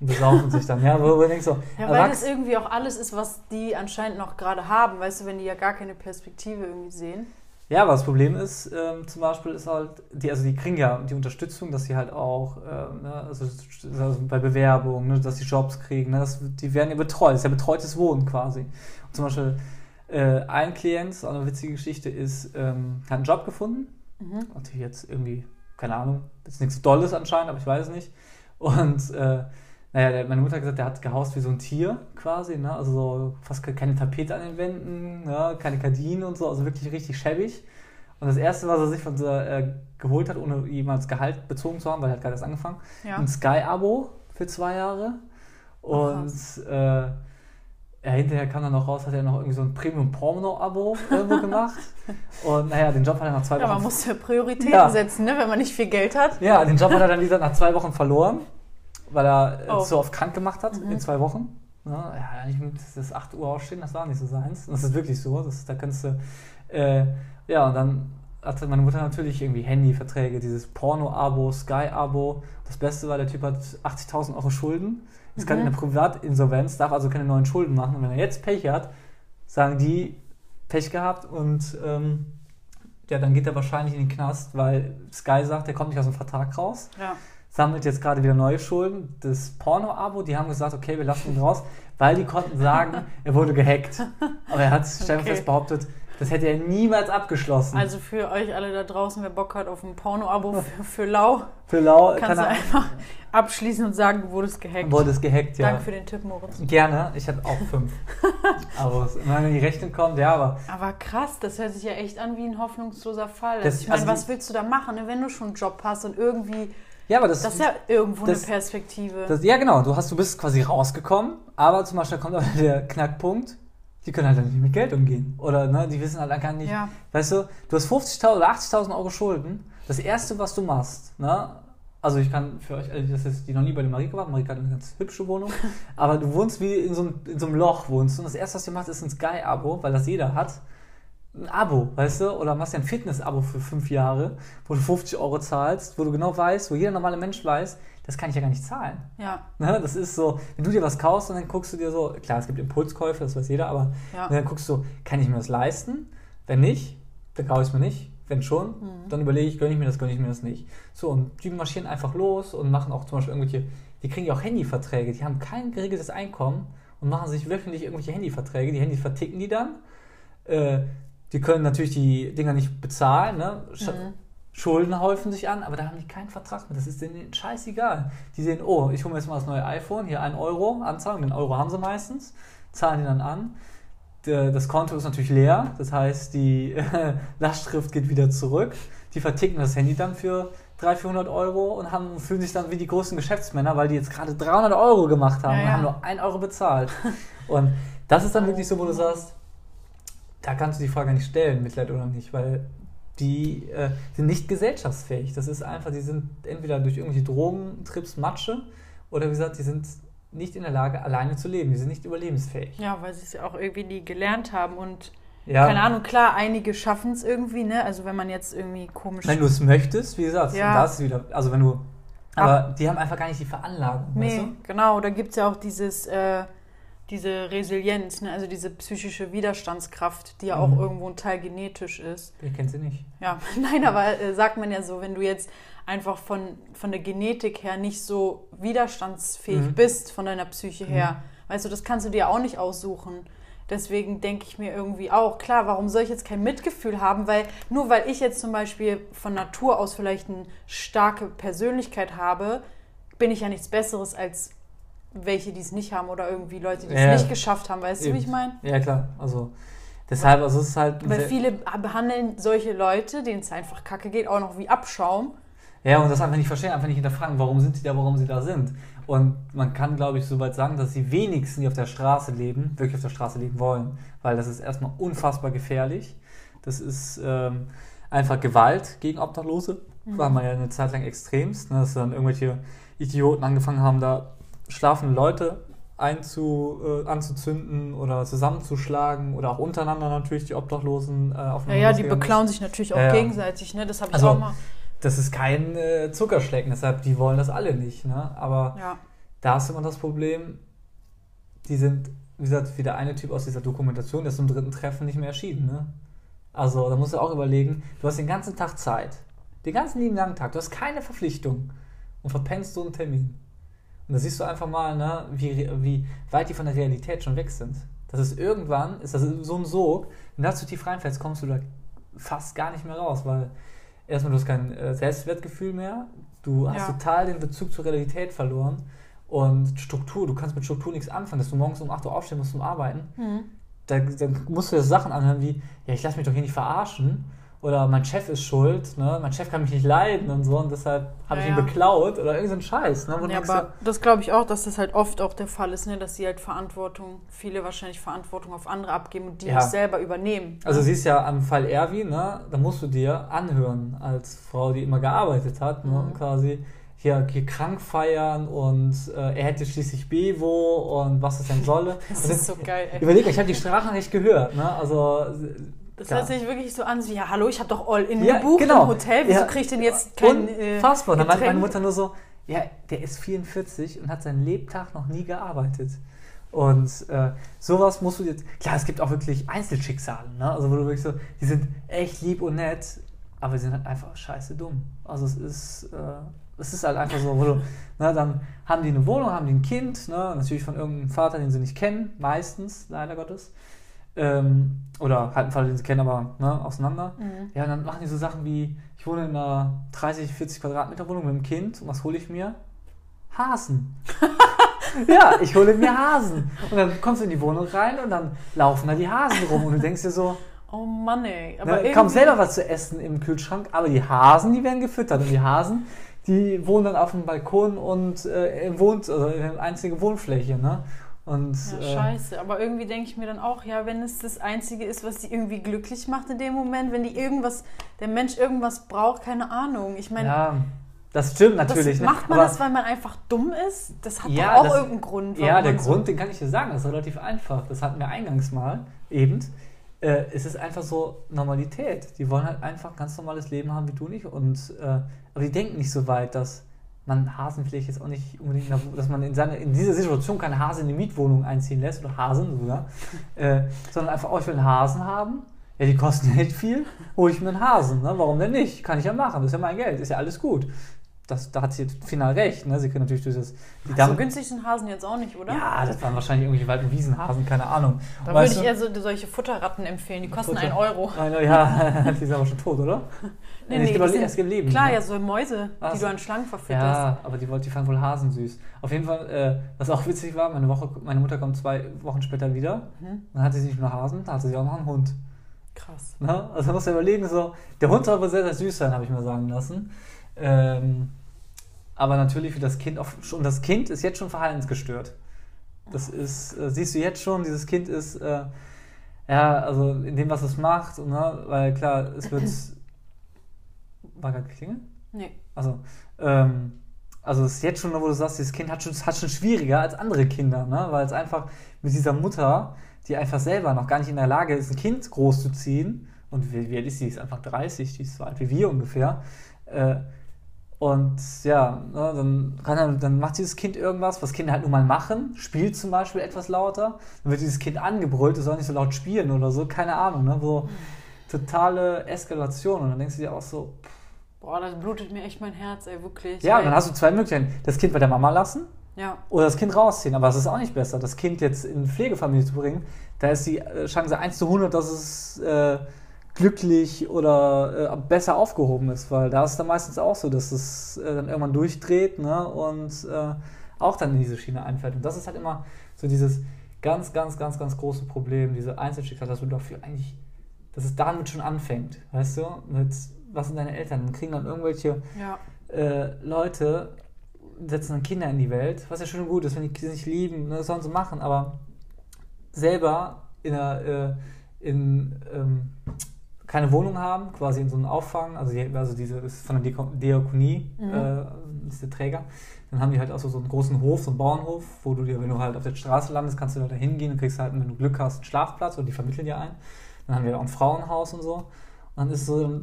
und besaufen sich dann. Ja, wo du denkst so, ja, weil das irgendwie auch alles ist, was die anscheinend noch gerade haben, weißt du, wenn die ja gar keine Perspektive irgendwie sehen. Ja, aber das Problem ist, ähm, zum Beispiel ist halt, die, also die kriegen ja die Unterstützung, dass sie halt auch, äh, ne, also, also, bei Bewerbung, ne, dass sie Jobs kriegen, ne, das, die werden ja betreut, das ist ja betreutes Wohnen quasi. Und zum Beispiel äh, ein Klient, so eine witzige Geschichte ist, ähm, hat einen Job gefunden, mhm. natürlich jetzt irgendwie, keine Ahnung, ist nichts Dolles anscheinend, aber ich weiß es nicht. Und äh, naja, meine Mutter hat gesagt, der hat gehaust wie so ein Tier quasi, ne? also so fast keine Tapete an den Wänden, ne? keine Gardinen und so, also wirklich richtig schäbig. Und das Erste, was er sich von so, äh, geholt hat, ohne jemals Gehalt bezogen zu haben, weil er hat gerade erst angefangen, ja. ein Sky-Abo für zwei Jahre. Und äh, ja, hinterher kam dann noch raus, hat er noch irgendwie so ein Premium-Porno-Abo irgendwo gemacht. Und naja, den Job hat er nach zwei Wochen... Ja, man muss ja Prioritäten ja. setzen, ne? wenn man nicht viel Geld hat. Ja, den Job hat er dann wieder nach zwei Wochen verloren weil er oh. so oft krank gemacht hat mhm. in zwei Wochen. Ja, ja, ich das 8 Uhr aufstehen, das war nicht so seins. Das ist wirklich so. Das, da kannst du, äh, ja, und dann hatte meine Mutter natürlich irgendwie Handyverträge, dieses Porno-Abo, Sky-Abo. Das Beste war, der Typ hat 80.000 Euro Schulden, ist gerade in der Privatinsolvenz, darf also keine neuen Schulden machen. Und wenn er jetzt Pech hat, sagen die, Pech gehabt und ähm, ja, dann geht er wahrscheinlich in den Knast, weil Sky sagt, er kommt nicht aus dem Vertrag raus. Ja. Sammelt jetzt gerade wieder neue Schulden. Das Porno-Abo, die haben gesagt, okay, wir lassen ihn raus, weil die konnten sagen, er wurde gehackt. Aber er hat stellenfest Okay. behauptet, das hätte er niemals abgeschlossen. Also für euch alle da draußen, wer Bock hat auf ein Porno-Abo für, für Lau, Für Lau kannst kann du er, einfach abschließen und sagen, du wurdest gehackt. wurde es gehackt, ja. Danke für den Tipp, Moritz. Gerne, ich hatte auch fünf. aber wenn die Rechnung kommt, ja, aber Aber krass, das hört sich ja echt an wie ein hoffnungsloser Fall. Das- ich meine, also was willst du da machen, ne? wenn du schon einen Job hast und irgendwie, ja, aber das, das ist ja irgendwo das- eine Perspektive. das ja genau, du hast, du bist quasi rausgekommen, aber zum Beispiel kommt auch der Knackpunkt, die können halt dann nicht mit Geld umgehen. Oder ne, die wissen halt gar nicht, ja, weißt du, du hast 50.000 oder 80.000 Euro Schulden. Das erste, was du machst, ne, also ich kann für euch alle, das ist die noch nie bei der Marike waren, Marike hat eine ganz hübsche Wohnung, aber du wohnst wie in so, einem, in so einem Loch wohnst du. und das erste, was du machst, ist ein Sky-Abo, weil das jeder hat. Ein Abo, weißt du, oder machst dir ein Fitness-Abo für fünf Jahre, wo du 50 Euro zahlst, wo du genau weißt, wo jeder normale Mensch weiß, das kann ich ja gar nicht zahlen. ja, Ne? Das ist so, wenn du dir was kaufst und dann guckst du dir so, klar, es gibt Impulskäufe, das weiß jeder, aber ja. und dann guckst du, kann ich mir das leisten? Wenn nicht, dann kaufe ich es mir nicht. Wenn schon, Mhm. dann überlege ich, gönne ich mir das, gönne ich mir das nicht. So, und die marschieren einfach los und machen auch zum Beispiel irgendwelche, die kriegen ja auch Handyverträge, die haben kein geregeltes Einkommen und machen sich wöchentlich irgendwelche Handyverträge. Die Handys verticken die dann. Äh, die können natürlich die Dinger nicht bezahlen, ne? Sch Mhm. Schulden häufen sich an, aber da haben die keinen Vertrag mit. Das ist denen scheißegal. Die sehen, oh, ich hole mir jetzt mal das neue iPhone, hier 1 Euro Anzahlung, den Euro haben sie meistens, zahlen die dann an. Das Konto ist natürlich leer, das heißt, die Lastschrift geht wieder zurück. Die verticken das Handy dann für 300, 400 Euro und haben, fühlen sich dann wie die großen Geschäftsmänner, weil die jetzt gerade 300 Euro gemacht haben Ja, und ja. haben nur 1 Euro bezahlt. und das ist dann wirklich so, wo du sagst, da kannst du die Frage nicht stellen, Mitleid oder nicht, weil die äh, sind nicht gesellschaftsfähig. Das ist einfach, die sind entweder durch irgendwelche Drogentrips Matsche oder wie gesagt, die sind nicht in der Lage, alleine zu leben. Die sind nicht überlebensfähig. ja, weil sie es ja auch irgendwie nie gelernt haben und Ja, keine Ahnung, klar, einige schaffen es irgendwie, ne? Also wenn man jetzt irgendwie komisch. Wenn du es möchtest, wie gesagt, Ja. da ist es wieder, also wenn du, aber die haben einfach gar nicht die Veranlagung, Nee, weißt genau, da gibt es ja auch dieses, äh, diese Resilienz, ne? also diese psychische Widerstandskraft, die ja auch Mhm. irgendwo ein Teil genetisch ist. du? Ihr kennt sie nicht. Ja, nein, aber äh, sagt man ja so, wenn du jetzt einfach von, von der Genetik her nicht so widerstandsfähig Mhm. bist, von deiner Psyche her, weißt du, das kannst du dir auch nicht aussuchen. Deswegen denke ich mir irgendwie auch, klar, warum soll ich jetzt kein Mitgefühl haben? Weil nur weil ich jetzt zum Beispiel von Natur aus vielleicht eine starke Persönlichkeit habe, bin ich ja nichts Besseres als welche, die es nicht haben oder irgendwie Leute, die Ja. es nicht geschafft haben. Weißt du, wie Eben. ich meine? Ja, klar, also deshalb, also es ist halt... Weil viele behandeln solche Leute, denen es einfach kacke geht, auch noch wie Abschaum. Ja, und das einfach nicht verstehen, einfach nicht hinterfragen, warum sind sie da, warum sie da sind. Und man kann, glaube ich, soweit sagen, dass die wenigsten, die auf der Straße leben, wirklich auf der Straße leben wollen. Weil das ist erstmal unfassbar gefährlich. Das ist ähm, einfach Gewalt gegen Obdachlose. War man ja eine Zeit lang extremst, ne, dass dann irgendwelche Idioten angefangen haben, da schlafende Leute einzu, äh, anzuzünden oder zusammenzuschlagen oder auch untereinander natürlich die Obdachlosen äh, auf Ja, ja, die beklauen sich natürlich auch Ja, gegenseitig, ne? Das habe ich Also, auch mal. Das ist kein äh, Zuckerschlecken, deshalb, die wollen das alle nicht. Ne? Aber Ja. da ist immer das Problem, die sind, wie gesagt, wie der eine Typ aus dieser Dokumentation, der ist zum dritten Treffen nicht mehr erschienen. Ne? Also da musst du auch überlegen, du hast den ganzen Tag Zeit, den ganzen lieben langen Tag, du hast keine Verpflichtung und verpennst so einen Termin. Und da siehst du einfach mal, ne, wie, wie weit die von der Realität schon weg sind. Das ist irgendwann, ist das so ein Sog, wenn du da zu tief reinfällst, kommst du da fast gar nicht mehr raus, weil erstmal du hast kein äh, Selbstwertgefühl mehr, du hast Ja. total den Bezug zur Realität verloren und Struktur, du kannst mit Struktur nichts anfangen, dass du morgens um 8 Uhr aufstehen musst zum Arbeiten, Mhm. da, dann musst du dir Sachen anhören wie, ja, ich lasse mich doch hier nicht verarschen oder mein Chef ist schuld, ne? mein Chef kann mich nicht leiden und so und deshalb habe Ja, ich ihn ja. beklaut oder irgend so ein Scheiß. Ne? Ja, aber das glaube ich auch, dass das halt oft auch der Fall ist, ne? dass sie halt Verantwortung, viele wahrscheinlich Verantwortung auf andere abgeben und die nicht selber übernehmen. Also siehst ja am Fall Erwin, ne, da musst du dir anhören als Frau, die immer gearbeitet hat, ne, Mhm. und quasi hier, hier krank feiern und äh, er hätte schließlich Bevo und was es denn solle. das ist so geil, ey. Überleg, ich habe die Sprachnachricht gehört, ne? Also Das Ja. hört sich wirklich so an, wie, ja, hallo, ich habe doch All-In Ja, gebucht genau. im Hotel. Wieso Ja. kriege ich denn jetzt kein äh, Unfassbar. Und dann meinte meine? Mutter nur so, ja, der ist 44 und hat seinen Lebtag noch nie gearbeitet. Und äh, sowas musst du jetzt, klar, es gibt auch wirklich Einzelschicksale, ne? also wo du wirklich so, die sind echt lieb und nett, aber sie sind halt einfach scheiße dumm. Also es ist, äh, es ist halt einfach so, wo du, ne, dann haben die eine Wohnung, haben die ein Kind, ne? natürlich von irgendeinem Vater, den sie nicht kennen, meistens, leider Gottes. Ähm, oder halt einen Vater, den sie kennen, aber ne, auseinander. Mhm. Ja, und dann machen die so Sachen wie, ich wohne in einer 30, 40 Quadratmeter Wohnung mit einem Kind und was hole ich mir? Hasen. ja, ich hole mir Hasen. Und dann kommst du in die Wohnung rein und dann laufen da die Hasen rum und du denkst dir so, Oh Mann, ey. Aber ne, kaum selber was zu essen im Kühlschrank, aber die Hasen, die werden gefüttert und die Hasen, die wohnen dann auf dem Balkon und äh, im Wohn also in einer einzigen Wohnfläche, ne? Und Ja, äh, scheiße. Aber irgendwie denke ich mir dann auch, ja, wenn es das Einzige ist, was die irgendwie glücklich macht in dem Moment, wenn die irgendwas, der Mensch irgendwas braucht, keine Ahnung. Ich meine, ja, das stimmt das natürlich. ne? macht man aber, das, weil man einfach dumm ist? Das hat Ja, auch das- irgendeinen Grund. Ja, der so- Grund, den kann ich dir sagen, das ist relativ einfach. Das hatten wir eingangs mal, eben. Äh, es ist einfach so Normalität. Die wollen halt einfach ganz normales Leben haben wie du nicht. Und, äh, aber die denken nicht so weit, dass man Hasen vielleicht jetzt auch nicht unbedingt, dass man in, seine, in dieser Situation keine Hase in die Mietwohnung einziehen lässt, oder Hasen sogar, äh, sondern einfach, oh, ich will einen Hasen haben. Ja, die kosten nicht viel, hole ich mir einen Hasen. Ne? Warum denn nicht? Kann ich ja machen, das ist ja mein Geld, ist ja alles gut. Das, da hat sie final recht. Ne? Sie können natürlich durch das. Die so Damen- günstig sind Hasen jetzt auch nicht, oder? ja, das waren wahrscheinlich irgendwelche Wald- und Wiesenhasen, keine Ahnung. Da würde ich eher so, solche Futterratten empfehlen. Die kosten Futter- einen Euro. Eine, ja, die ist aber schon tot, oder? Nee, nee, sind- erst leben. Klar, ne? ja, so Mäuse, Ach die so. du an Schlangen verfütterst. Ja, aber die, die fanden wohl Hasen süß. Auf jeden Fall, äh, was auch witzig war, meine, Woche, meine Mutter kommt zwei Wochen später wieder. Mhm. Dann hatte sie nicht nur Hasen, da hatte sie auch noch einen Hund. Krass. Ne? Also musst du überlegen, so, der Hund soll wohl sehr, sehr süß sein, habe ich mir sagen lassen. Ähm, aber natürlich für das Kind auch schon, das Kind ist jetzt schon verhaltensgestört. Das ist, äh, siehst du jetzt schon, dieses Kind ist, äh, ja, also in dem, was es macht, ne? weil klar, es wird, war gerade geklingelt? Nee. Also, ähm, also es ist jetzt schon, wo du sagst, dieses Kind hat schon, hat schon schwieriger als andere Kinder, ne? weil es einfach mit dieser Mutter, die einfach selber noch gar nicht in der Lage ist, ein Kind großzuziehen, und wie, wie alt ist sie? Die ist einfach 30, die ist so alt wie wir ungefähr. Äh, und ja, ne, dann, kann er, dann macht dieses Kind irgendwas, was Kinder halt nun mal machen, spielt zum Beispiel etwas lauter, dann wird dieses Kind angebrüllt, es soll nicht so laut spielen oder so, keine Ahnung, ne? so totale Eskalation. Und dann denkst du dir auch so, Boah, das blutet mir echt mein Herz, ey, wirklich. ja, ey. dann hast du zwei Möglichkeiten. Das Kind bei der Mama lassen Ja, oder das Kind rausziehen. Aber es ist auch nicht besser, das Kind jetzt in Pflegefamilie zu bringen. Da ist die äh, Chance 1 zu 100, dass es äh, glücklich oder äh, besser aufgehoben ist. Weil da ist es dann meistens auch so, dass es äh, dann irgendwann durchdreht ne? und äh, auch dann in diese Schiene einfällt. Und das ist halt immer so dieses ganz, ganz, ganz, ganz große Problem, diese Einzelschicksal, dass du dafür eigentlich, dass es damit schon anfängt. Weißt du? Mit, was sind deine Eltern? Dann kriegen dann irgendwelche ja. äh, Leute setzen dann Kinder in die Welt, was ja schön und gut ist, wenn die Kinder sich lieben, ne, das sollen sie machen, aber selber in einer, äh, in, ähm, keine Wohnung haben, quasi in so einem Auffang, also, die, also diese ist von der Diako- Diakonie, Mhm. äh, ist der Träger, dann haben die halt auch so, so einen großen Hof, so einen Bauernhof, wo du dir, wenn du halt auf der Straße landest, kannst du da hingehen und kriegst halt, wenn du Glück hast, einen Schlafplatz oder die vermitteln dir einen. Dann haben wir auch ein Frauenhaus und so. Und dann ist so,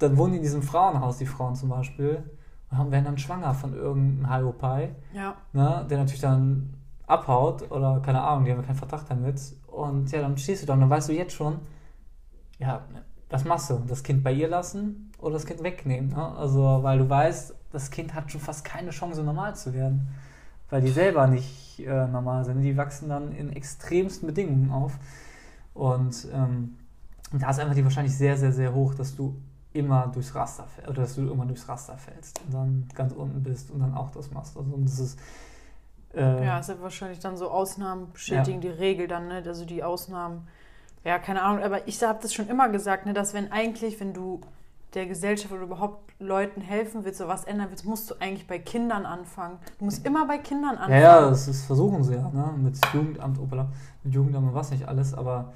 dann, wohnen die in diesem Frauenhaus, die Frauen zum Beispiel, und haben- werden dann schwanger von irgendeinem Halbopai, Ja, ne, der natürlich dann abhaut oder keine Ahnung, die haben keinen Vertrag damit. Und ja, dann stehst du da und dann weißt du jetzt schon, ja, was machst du? Das Kind bei ihr lassen oder das Kind wegnehmen? Ne? Also, weil du weißt, das Kind hat schon fast keine Chance, normal zu werden. Weil die selber nicht äh, normal sind. Die wachsen dann in extremsten Bedingungen auf. Und ähm, da ist einfach die Wahrscheinlich sehr, sehr, sehr hoch, dass du immer durchs Raster fällst, oder dass du immer durchs Raster fällst und dann ganz unten bist und dann auch das machst. Also, und das ist. Äh, ja, ist ja wahrscheinlich dann so Ausnahmen bestätigen die Regel dann, ne? Also die Ausnahmen. Ja, keine Ahnung, aber ich habe das schon immer gesagt, ne, dass wenn eigentlich, wenn du der Gesellschaft oder überhaupt Leuten helfen willst oder was ändern willst, musst du eigentlich bei Kindern anfangen. Du musst immer bei Kindern Ja, anfangen. ja, das ist, versuchen sie ja, ne? Mit Jugendamt, opala, mit Jugendamt und was nicht alles, aber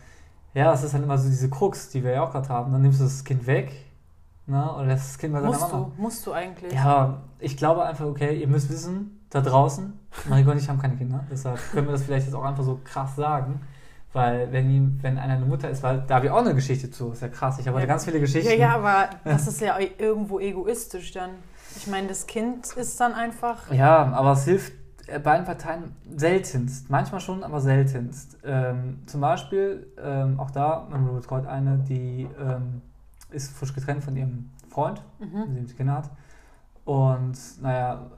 ja, es ist halt immer so diese Krux, die wir ja auch gerade haben. Dann nimmst du das Kind weg, ne? Oder lässt das Kind bei seiner musst Mama. du, musst du eigentlich. Ja, ich glaube einfach, okay, ihr müsst wissen, da draußen, Mariko und ich haben keine Kinder, deshalb können wir das vielleicht jetzt auch einfach so krass sagen, Weil wenn, ihm, wenn einer eine Mutter ist, weil da habe ich auch eine Geschichte zu, ist ja krass. Ich habe Ja. ganz viele Geschichten. Ja, ja, aber das ist ja irgendwo egoistisch dann. Ich meine, das Kind ist dann einfach. Ja, aber es hilft beiden Parteien seltenst. Manchmal schon, aber seltenst. Ähm, zum Beispiel, ähm, auch da, Bruder betreut eine, die ähm, ist frisch getrennt von ihrem Freund, Mhm. mit dem sie Kinder hat. Und naja,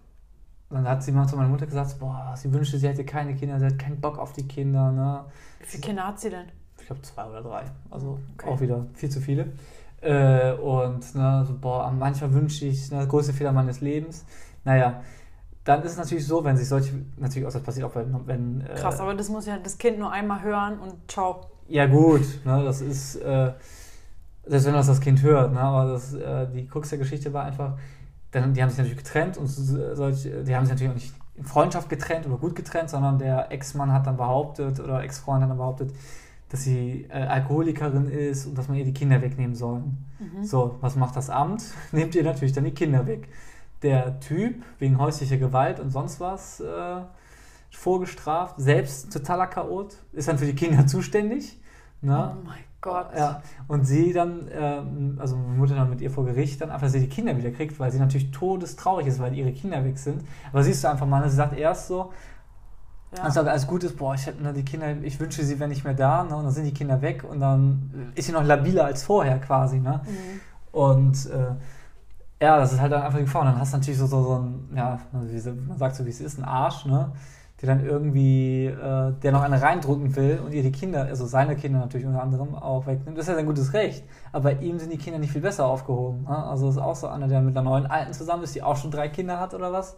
dann hat sie mal zu meiner Mutter gesagt, boah, sie wünschte, sie hätte keine Kinder, sie hat keinen Bock auf die Kinder. Ne? Wie viele Kinder hat sie denn? ich glaube zwei oder drei, also Okay. auch wieder viel zu viele. Äh, und ne, so, boah, manchmal wünsche ich, ne, größte Fehler meines Lebens. Naja, dann ist es natürlich so, wenn sich solche, natürlich auch das passiert auch, wenn, wenn äh, Krass, aber das muss ja das Kind nur einmal hören und ciao. ja gut, ne, das ist, äh, selbst wenn das das Kind hört, ne, aber das, äh, die Krux der Geschichte war einfach, dann, die haben sich natürlich getrennt und so- solche, die haben sich natürlich auch nicht in Freundschaft getrennt oder gut getrennt, sondern der Ex-Mann hat dann behauptet oder Ex-Freund hat dann behauptet, dass sie äh, Alkoholikerin ist und dass man ihr die Kinder wegnehmen soll. Mhm. So, was macht das Amt? Nehmt ihr natürlich dann die Kinder weg. Der Typ, wegen häuslicher Gewalt und sonst was, äh, vorgestraft, selbst totaler Chaot, ist dann für die Kinder zuständig. Ne? Oh mein Gott. Ja, und sie dann, ähm, also meine Mutter dann mit ihr vor Gericht, dann einfach, dass sie die Kinder wieder kriegt, weil sie natürlich todestraurig ist, weil ihre Kinder weg sind. Aber siehst du einfach mal, ne, sie sagt erst so, Ja. als alles gut ist, boah, ich hätte ne, die Kinder, ich wünsche sie wären nicht mehr da, ne, und dann sind die Kinder weg und dann ist sie noch labiler als vorher quasi, ne? Mhm. Und äh, ja, das ist halt dann einfach die Gefahr. Und dann hast du natürlich so, so, so ein, ja, wie man sagt so, wie es ist, ein Arsch, ne? Der dann irgendwie, äh, der noch eine reindrücken will und ihr die Kinder, also seine Kinder natürlich unter anderem auch wegnimmt. Das ist ja sein gutes Recht. Aber bei ihm sind die Kinder nicht viel besser aufgehoben. Ne? Also ist auch so einer, der mit einer neuen Alten zusammen ist, die auch schon drei Kinder hat oder was.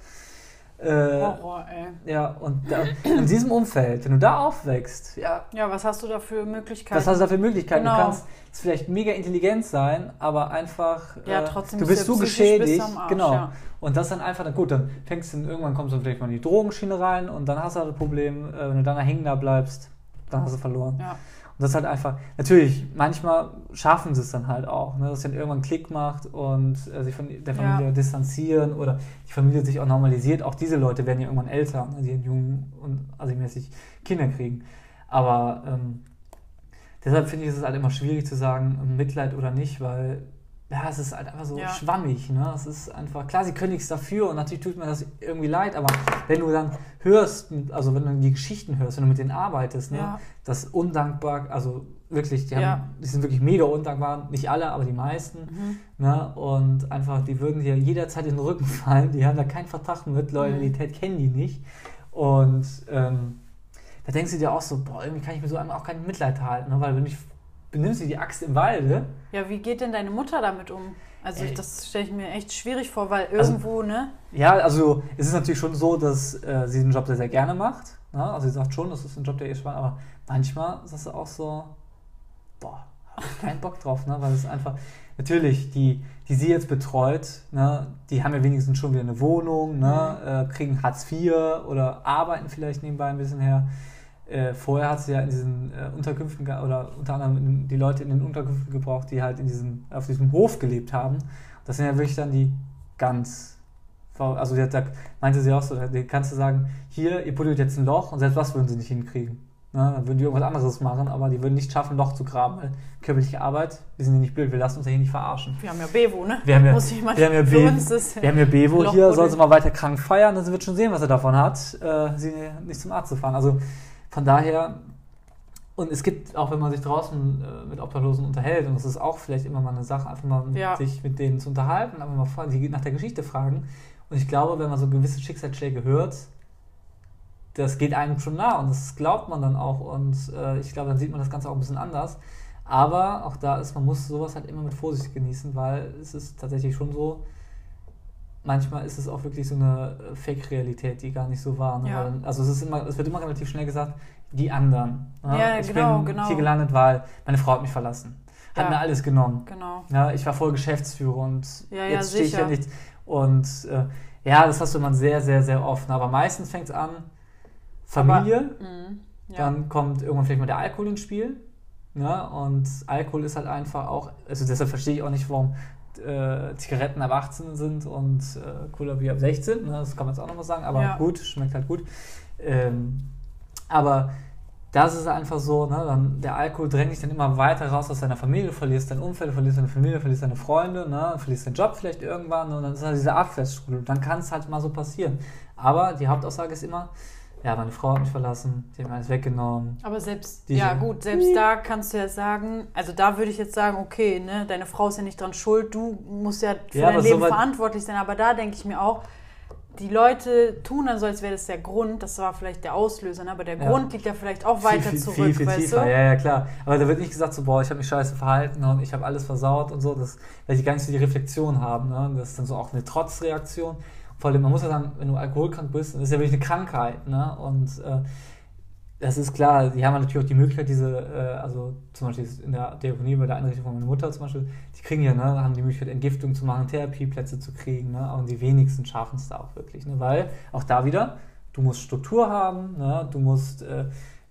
Äh, Horror, ey. ja, und da, in diesem Umfeld, wenn du da aufwächst, ja, Ja, was hast du da für Möglichkeiten? was hast du da für Möglichkeiten? Genau. Du kannst vielleicht mega intelligent sein, aber einfach. Ja, äh, trotzdem Du bist so geschädigt. Arsch, genau. ja. Und das dann einfach, gut, dann fängst du, irgendwann kommst du vielleicht mal in die Drogenschiene rein und dann hast du halt das Problem, äh, wenn du dann hängen da bleibst, dann hast du verloren. Ja. Und das ist halt einfach, natürlich, manchmal schaffen sie es dann halt auch, ne, dass dann irgendwann Klick macht und äh, sich von der Familie Ja. distanzieren oder die Familie sich auch normalisiert. Auch diese Leute werden ja irgendwann älter, ne, die jung und assi-mäßig Kinder kriegen. Aber ähm, deshalb finde ich es halt immer schwierig zu sagen, Mitleid oder nicht, weil ja, es ist halt einfach so Ja. schwammig. Ne? Es ist einfach, klar, sie können nichts dafür und natürlich tut mir das irgendwie leid, aber wenn du dann hörst, also wenn du die Geschichten hörst, wenn du mit denen arbeitest, ne, Ja. das undankbar, also wirklich, die, haben, Ja. die sind wirklich mega undankbar, nicht alle, aber die meisten. Mhm. Ne? Und einfach, die würden dir jederzeit in den Rücken fallen, die haben da keinen Vertrag mit, Mhm. Loyalität kennen die nicht. Und ähm, da denkst du dir auch so, boah, irgendwie kann ich mir so einmal auch kein Mitleid halten, ne? weil wenn ich benimmst du die Axt im Walde, Ja, wie geht denn deine Mutter damit um? Also ich, das stelle ich mir echt schwierig vor, weil Also- irgendwo, ne? Ja, also es ist natürlich schon so, dass äh, sie den Job sehr, sehr gerne macht. Ne? Also sie sagt schon, das ist ein Job, der ihr spannend, aber manchmal ist das auch so, boah, habe ich keinen Bock drauf, ne? weil es einfach, natürlich, die, die sie jetzt betreut, ne? die haben ja wenigstens schon wieder eine Wohnung, ne? äh, kriegen Hartz IV oder arbeiten vielleicht nebenbei ein bisschen her. Äh, vorher hat sie ja in diesen äh, Unterkünften oder unter anderem in, die Leute in den Unterkünften gebraucht, die halt in diesem, auf diesem Hof gelebt haben. Das sind ja wirklich dann die ganz, also da meinte sie auch so, da kannst du sagen, hier, ihr buddelt jetzt ein Loch und selbst was würden sie nicht hinkriegen. Ne? Dann würden die irgendwas anderes machen, aber die würden nicht schaffen, ein Loch zu graben. Weil körperliche Arbeit, wir sind ja nicht blöd, wir lassen uns ja hier nicht verarschen. Wir haben ja Bevo, ne? Wir haben ja, Muss ich mal, wir haben ja, Be wir haben ja Bevo hier, soll sie mal weiter krank feiern, dann wird schon sehen, was er davon hat, äh, sie nicht zum Arzt zu fahren. Also von daher, und es gibt, auch wenn man sich draußen äh, mit Obdachlosen unterhält, und das ist auch vielleicht immer mal eine Sache, einfach mal Ja. sich mit denen zu unterhalten, einfach mal fragen, die nach der Geschichte fragen. Und ich glaube, wenn man so gewisse Schicksalsschläge hört, das geht einem schon nah und das glaubt man dann auch und äh, ich glaube, dann sieht man das Ganze auch ein bisschen anders. Aber auch da ist, man muss sowas halt immer mit Vorsicht genießen, weil es ist tatsächlich schon so, manchmal ist es auch wirklich so eine äh, Fake-Realität, die gar nicht so war. Ne? Ja. Also es ist immer, es wird immer relativ schnell gesagt, die anderen. ne? Ja, ich genau, bin genau. hier gelandet, weil meine Frau hat mich verlassen. Hat Ja. mir alles genommen. Genau. Ja, ich war voll Geschäftsführer und Ja, jetzt stehe ich ja nicht. Und äh, ja, das hast du immer sehr, sehr, sehr oft. Aber meistens fängt es an, Familie, Mhm. Ja. dann kommt irgendwann vielleicht mal der Alkohol ins Spiel. Ne? Und Alkohol ist halt einfach auch, also deshalb verstehe ich auch nicht, warum äh, Zigaretten ab 18 sind und äh, Cola Bier ab 16. Ne? Das kann man jetzt auch nochmal sagen, aber Ja. gut, schmeckt halt gut. Ähm, aber das ist einfach so, ne, dann, der Alkohol drängt dich dann immer weiter raus aus deiner Familie, verlierst dein Umfeld, verlierst deine Familie, verlierst deine Freunde, ne, verlierst deinen Job vielleicht irgendwann und dann ist halt diese Abwärtsschule. Dann kann es halt mal so passieren. Aber die Hauptaussage ist immer, ja, meine Frau hat mich verlassen, die hat mir alles weggenommen. Aber selbst, Diese- ja gut, selbst da kannst du ja sagen, also da würde ich jetzt sagen, okay, ne, deine Frau ist ja nicht dran schuld, du musst ja für Ja, dein Leben soweit- verantwortlich sein. Aber da denke ich mir auch, die Leute tun dann so, als wäre das der Grund, das war vielleicht der Auslöser, ne, aber der Ja. Grund liegt ja vielleicht auch weiter viel, viel, zurück, viel, viel weißt tiefer. du? Ja, ja, klar. Aber da wird nicht gesagt, so, boah, ich habe mich scheiße verhalten und ich habe alles versaut und so, das, weil die gar nicht so die Reflexion haben. Ne? Das ist dann so auch eine Trotzreaktion. Vor allem, man muss ja sagen, wenn du alkoholkrank bist, das ist ja wirklich eine Krankheit. Ne? Und äh, das ist klar, die haben natürlich auch die Möglichkeit, diese, äh, also zum Beispiel in der Diakonie bei der Einrichtung von meiner Mutter zum Beispiel, die kriegen ja, ne, haben die Möglichkeit, Entgiftung zu machen, Therapieplätze zu kriegen, ne? aber die wenigsten schaffen es da auch wirklich. Ne? Weil auch da wieder, du musst Struktur haben, ne? du musst äh,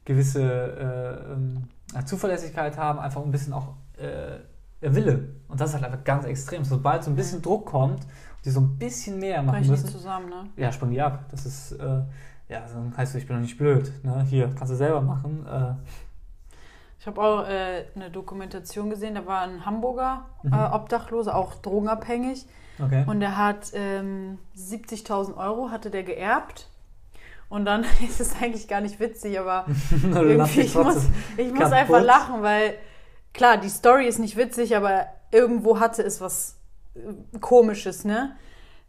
gewisse äh, ähm, Zuverlässigkeit haben, einfach ein bisschen auch äh, Wille. Und das ist halt einfach ganz extrem. Sobald so ein bisschen Druck kommt, die so ein bisschen mehr machen Brechen müssen, zusammen, ne? ja, springen die ab. Das ist, äh, ja, dann heißt es, ich bin doch nicht blöd. Ne? Hier, kannst du selber machen. Äh, Ich habe auch äh, eine Dokumentation gesehen, da war ein Hamburger Mhm. äh, Obdachloser, auch drogenabhängig. okay. Und der hat ähm, 70.000 Euro hatte der geerbt. Und dann ist es eigentlich gar nicht witzig, aber Du irgendwie, ich muss, ich muss kaputt. einfach lachen, weil klar, die Story ist nicht witzig, aber irgendwo hatte es was Komisches, ne?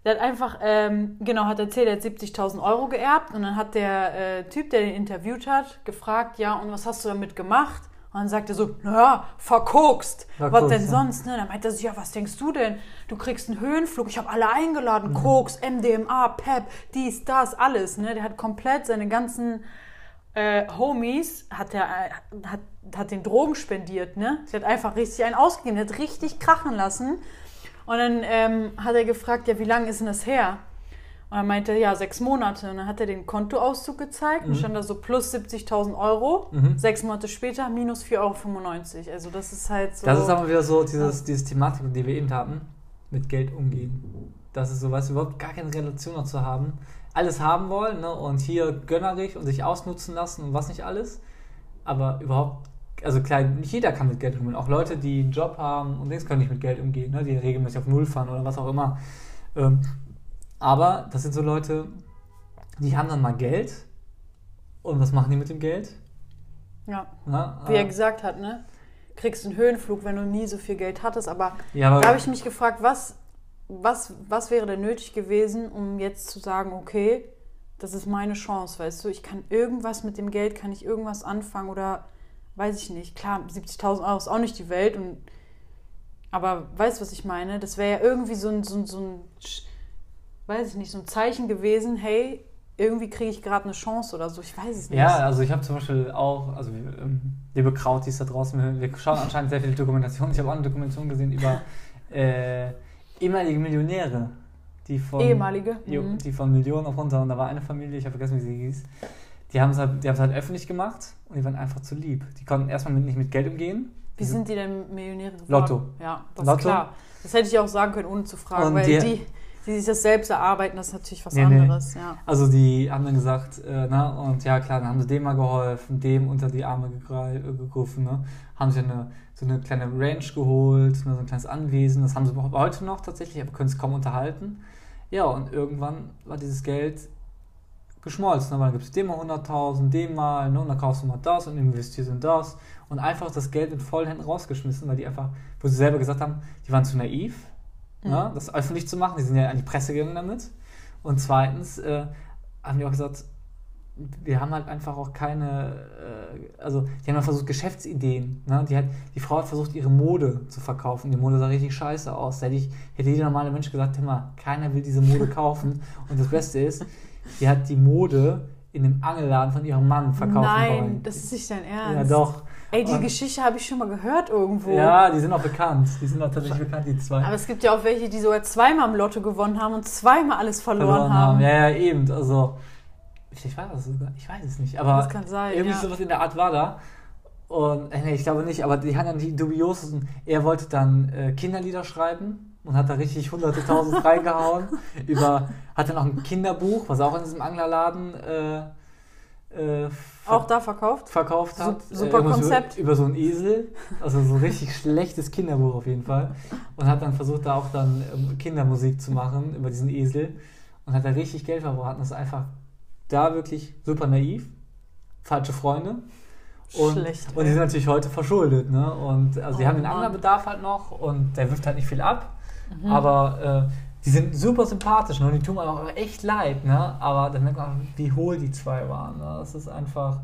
Der hat einfach, ähm, genau, hat erzählt, er hat 70.000 Euro geerbt und dann hat der äh, Typ, der den interviewt hat, gefragt, ja, und was hast du damit gemacht? Und dann sagt er so, naja, verkokst. was Verkokst, denn ja. sonst? Ne? Dann meint er sich, ja, was denkst du denn? Du kriegst einen Höhenflug, ich habe alle eingeladen, Mhm. Koks, MDMA, PEP, dies, das, alles. Ne? Der hat komplett seine ganzen äh, Homies, hat, der, äh, hat, hat den Drogen spendiert. Ne? Der hat einfach richtig einen ausgegeben, der hat richtig krachen lassen. Und dann ähm, hat er gefragt, ja, wie lange ist denn das her? Und dann meinte er, ja, sechs Monate. Und dann hat er den Kontoauszug gezeigt und stand da so plus 70.000 Euro. Mhm. Sechs Monate später minus 4,95 Euro. Also das ist halt so... Das ist aber wieder so dieses, dieses Thematik, die wir eben hatten, mit Geld umgehen. Das ist so, du, überhaupt gar keine Relation dazu haben. Alles haben wollen, ne? Und hier gönnerig und sich ausnutzen lassen und was nicht alles. Aber überhaupt, also klar, nicht jeder kann mit Geld umgehen. Auch Leute, die einen Job haben und nichts können nicht mit Geld umgehen, ne? Die regelmäßig auf Null fahren oder was auch immer. Ähm, aber das sind so Leute, die haben dann mal Geld. Und was machen die mit dem Geld? ja. Ne? wie er Äh, gesagt hat, ne? Kriegst einen Höhenflug, wenn du nie so viel Geld hattest. Aber ja, aber da habe ich mich gefragt, was, was, was wäre denn nötig gewesen, um jetzt zu sagen, okay, das ist meine Chance, weißt du, ich kann irgendwas mit dem Geld, kann ich irgendwas anfangen oder weiß ich nicht. Klar, 70.000 Euro ist auch nicht die Welt und aber weißt du, was ich meine? Das wäre ja irgendwie so ein, so ein, so ein, weiß ich nicht, so ein Zeichen gewesen, hey, irgendwie kriege ich gerade eine Chance oder so. Ich weiß es nicht. Ja, also ich habe zum Beispiel auch, also ähm, liebe Krautis da draußen, wir, wir schauen anscheinend sehr viele Dokumentationen. Ich habe auch eine Dokumentation gesehen über äh, ehemalige Millionäre, die von, Ehemalige. Jo, Mhm. die von Millionen auf runter und da war eine Familie, ich habe vergessen, wie sie hieß. Die haben es halt, die halt öffentlich gemacht und die waren einfach zu lieb. Die konnten erstmal mit, nicht mit Geld umgehen. Wie sind die denn Millionäre geworden? Lotto. Ja, das Lotto. ist klar. Das hätte ich auch sagen können, ohne zu fragen, Und weil die- die, die sich das selbst erarbeiten, das ist natürlich was Nee, nee. anderes. Ja. Also die haben dann gesagt, äh, na, und ja klar, dann haben sie dem mal geholfen, dem unter die Arme äh, gegriffen, ne? haben sich eine, so eine kleine Ranch geholt, ne, so ein kleines Anwesen, das haben sie auch heute noch tatsächlich, aber können es kaum unterhalten. Ja, und irgendwann war dieses Geld geschmolzen, ne? weil dann gibt es dem mal 100.000, dem mal, ne? und dann kaufst du mal das und investierst in das und einfach das Geld in vollen Händen rausgeschmissen, weil die einfach, wo sie selber gesagt haben, die waren zu naiv, ne? Mhm. das öffentlich zu machen, die sind ja an die Presse gegangen damit. Und zweitens äh, haben die auch gesagt, wir haben halt einfach auch keine, äh, also die haben ja versucht Geschäftsideen. Ne? Die, hat, die Frau hat versucht, ihre Mode zu verkaufen. Die Mode sah richtig scheiße aus. Da hätte, ich, hätte jeder normale Mensch gesagt, hör mal, keiner will diese Mode kaufen. Und das Beste ist, die hat die Mode in dem Angelladen von ihrem Mann verkaufen Nein, wollen. das ist nicht dein Ernst. ja, doch. Ey, die Und- Geschichte habe ich schon mal gehört irgendwo. Ja, die sind auch bekannt. Die sind auch tatsächlich bekannt, die zwei. Aber es gibt ja auch welche, die sogar zweimal im Lotto gewonnen haben und zweimal alles verloren, verloren haben. haben. Ja, ja, eben. Also, ich weiß es sogar. Ich weiß es nicht. Aber Das kann sein, irgendwie ja. sowas in der Art war da. Und äh, nee, ich glaube nicht, aber die haben dann die dubiosesten. Er wollte dann äh, Kinderlieder schreiben und hat da richtig hunderte tausend reingehauen. Über, hat dann auch ein Kinderbuch, was auch in diesem Anglerladen äh, äh, auch da verkauft? verkauft hat. Sup- super Äh, Konzept. Über, über so einen Esel. Also so ein richtig schlechtes Kinderbuch auf jeden Fall. Und hat dann versucht, da auch dann ähm, Kindermusik zu machen über diesen Esel. Und hat da richtig Geld verbraten. Das ist einfach da wirklich super naiv. Falsche Freunde. Und, Schlecht. und die sind natürlich heute verschuldet. Ne? Und also die Oh haben den. Anglerbedarf halt noch und der wirft halt nicht viel ab. Mhm. Aber äh, die sind super sympathisch ne? und die tun mir auch echt leid. Ne? Aber dann merkt man, wie hohl die zwei waren. Ne? Das ist einfach.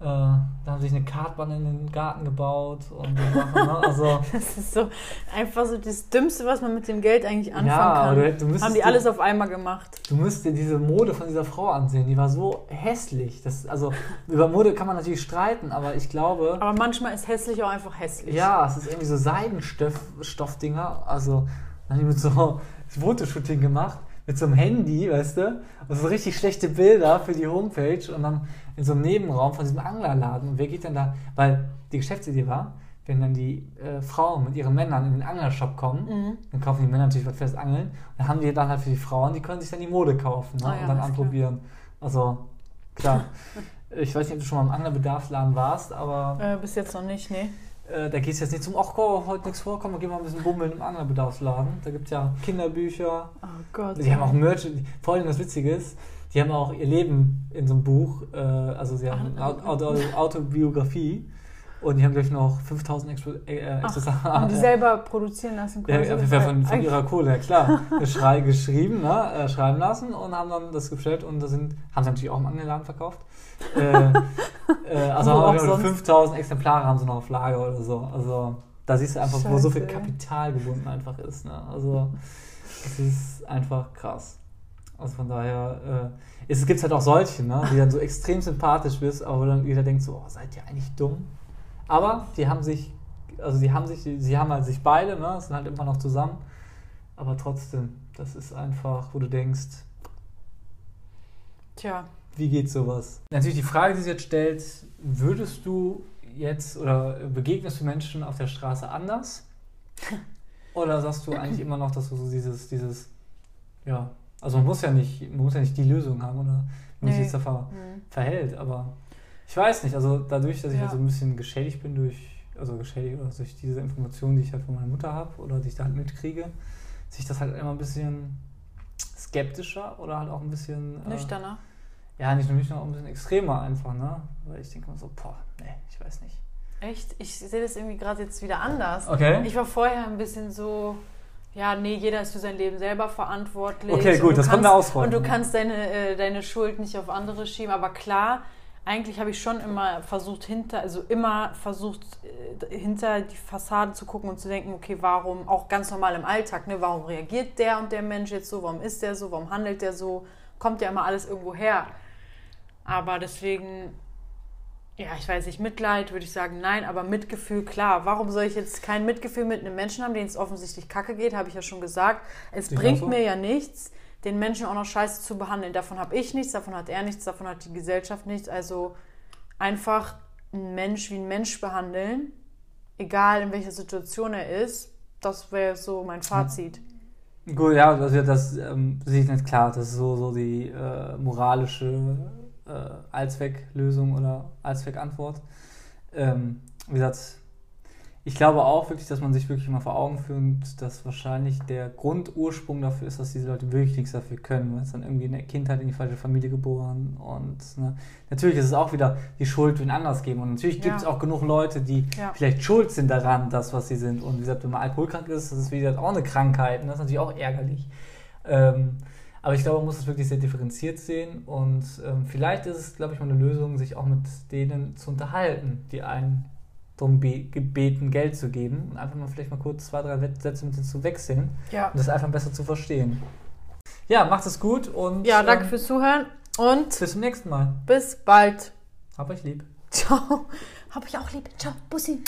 Äh, da haben sich eine Kartbahn in den Garten gebaut und so Sachen, ne? Also, Das ist so einfach so das Dümmste, was man mit dem Geld eigentlich anfangen ja, kann. du, du müsstest Haben die alles auf einmal gemacht. Du musst dir diese Mode von dieser Frau ansehen. Die war so hässlich. Das, also, über Mode kann man natürlich streiten, aber ich glaube. Aber manchmal ist hässlich auch einfach hässlich. Ja, es ist irgendwie so Seidenstoffdinger. Also, dann haben die mit so Fotoshooting gemacht, mit so einem Handy, weißt du? Und so richtig schlechte Bilder für die Homepage und dann in so einem Nebenraum von diesem Anglerladen. Und wer geht denn da? Weil die Geschäftsidee war, wenn dann die äh, Frauen mit ihren Männern in den Anglershop kommen, Mhm. dann kaufen die Männer natürlich was fürs Angeln. Und dann haben die dann halt für die Frauen, die können sich dann die Mode kaufen ne? Ah ja, und dann ist klar. anprobieren. Also, klar. ich weiß nicht, ob du schon mal im Anglerbedarfsladen warst, aber. Äh, bis jetzt noch nicht, nee. Äh, da geht es jetzt nicht zum, ach komm, heute nichts vorkommen, gehen wir ein bisschen bummeln im Anglerbedarfsladen. Da gibt es ja Kinderbücher, Oh Gott. die haben auch Merch, vor allem das Witzige ist, die haben auch ihr Leben in so einem Buch, äh, also sie haben eine Auto, Autobiografie und die haben gleich noch 5000 extra, äh, extra Sachen. Haben die selber produzieren lassen Ja, Fall von, von ihrer Kohle, ja klar. Schrei, geschrieben, ne, äh, schreiben lassen und haben dann das bestellt und das sind, haben sie natürlich auch im Angeladen verkauft. äh, äh, also auch haben sonst? 5000 Exemplare haben sie noch auf Lager oder so. Also da siehst du einfach, wo so viel Scheiße. Kapital gebunden einfach ist. Ne? Also es ist einfach krass. Also von daher, äh, es gibt halt auch solche, ne, die dann so extrem sympathisch bist, aber wo dann jeder denkt so, oh, seid ihr eigentlich dumm? Aber die haben sich, also die haben sich, sie haben halt sich beide, ne, sind halt immer noch zusammen. Aber trotzdem, das ist einfach, wo du denkst, Tja, wie geht sowas? Natürlich die Frage, die sich jetzt stellt, würdest du jetzt oder begegnest du Menschen auf der Straße anders? Oder sagst du eigentlich immer noch, dass du so dieses, dieses, ja, also man muss ja nicht, man muss ja nicht die Lösung haben oder wie man sich Nee. jetzt da ver, hm. verhält, aber ich weiß nicht, also dadurch, dass ich Ja. halt so ein bisschen geschädigt bin durch, also geschädigt oder durch diese Informationen, die ich halt von meiner Mutter habe oder die ich da halt mitkriege, sehe ich das halt immer ein bisschen skeptischer oder halt auch ein bisschen äh, nüchterner. ja, nicht nur nüchtern, auch ein bisschen extremer einfach, ne? Weil ich denke mir so, boah, nee, ich weiß nicht. Echt? Ich sehe das irgendwie gerade jetzt wieder anders. Okay. Ich war vorher ein bisschen so, ja, nee, jeder ist für sein Leben selber verantwortlich. Okay, gut, das können wir kannst- ausrollen. Und du kannst deine, äh, deine Schuld nicht auf andere schieben. Aber klar, eigentlich habe ich schon immer versucht, hinter, also immer versucht, äh, hinter die Fassade zu gucken und zu denken, okay, warum, auch ganz normal im Alltag, ne, warum reagiert der und der Mensch jetzt so, warum ist der so, warum handelt der so, kommt ja immer alles irgendwo her. Aber deswegen, ja, ich weiß nicht, Mitleid würde ich sagen, nein, aber Mitgefühl, klar. Warum soll ich jetzt kein Mitgefühl mit einem Menschen haben, denen es offensichtlich kacke geht, habe ich ja schon gesagt. Es Sicher bringt mir ja nichts, den Menschen auch noch scheiße zu behandeln. Davon habe ich nichts, davon hat er nichts, davon hat die Gesellschaft nichts. Also einfach einen Mensch wie ein Mensch behandeln, egal in welcher Situation er ist. Das wäre so mein Fazit. Gut, ja, also das ähm, sehe ich nicht klar. Das ist so, so die äh, moralische äh, Allzwecklösung oder Allzweckantwort. Ähm, wie gesagt, ich glaube auch wirklich, dass man sich wirklich mal vor Augen führt, dass wahrscheinlich der Grundursprung dafür ist, dass diese Leute wirklich nichts dafür können, weil es dann irgendwie in der Kindheit in die falsche Familie geboren und ne, natürlich ist es auch wieder die Schuld wen anders geben und natürlich gibt es Ja. auch genug Leute, die Ja. vielleicht schuld sind daran, das, was sie sind. Und wie gesagt, wenn man alkoholkrank ist, das ist wie gesagt auch eine Krankheit und das ist natürlich auch ärgerlich. Ähm, aber ich glaube, man muss es wirklich sehr differenziert sehen und ähm, vielleicht ist es, glaube ich, mal eine Lösung, sich auch mit denen zu unterhalten, die einen darum be gebeten, Geld zu geben und einfach mal vielleicht mal kurz zwei, drei Sätze mit denen zu wechseln Ja. und das einfach besser zu verstehen. Ja, macht es gut und Ja, danke ähm, fürs Zuhören und bis zum nächsten Mal. bis bald. Hab euch lieb. Ciao. Hab ich auch lieb. Ciao. Bussi.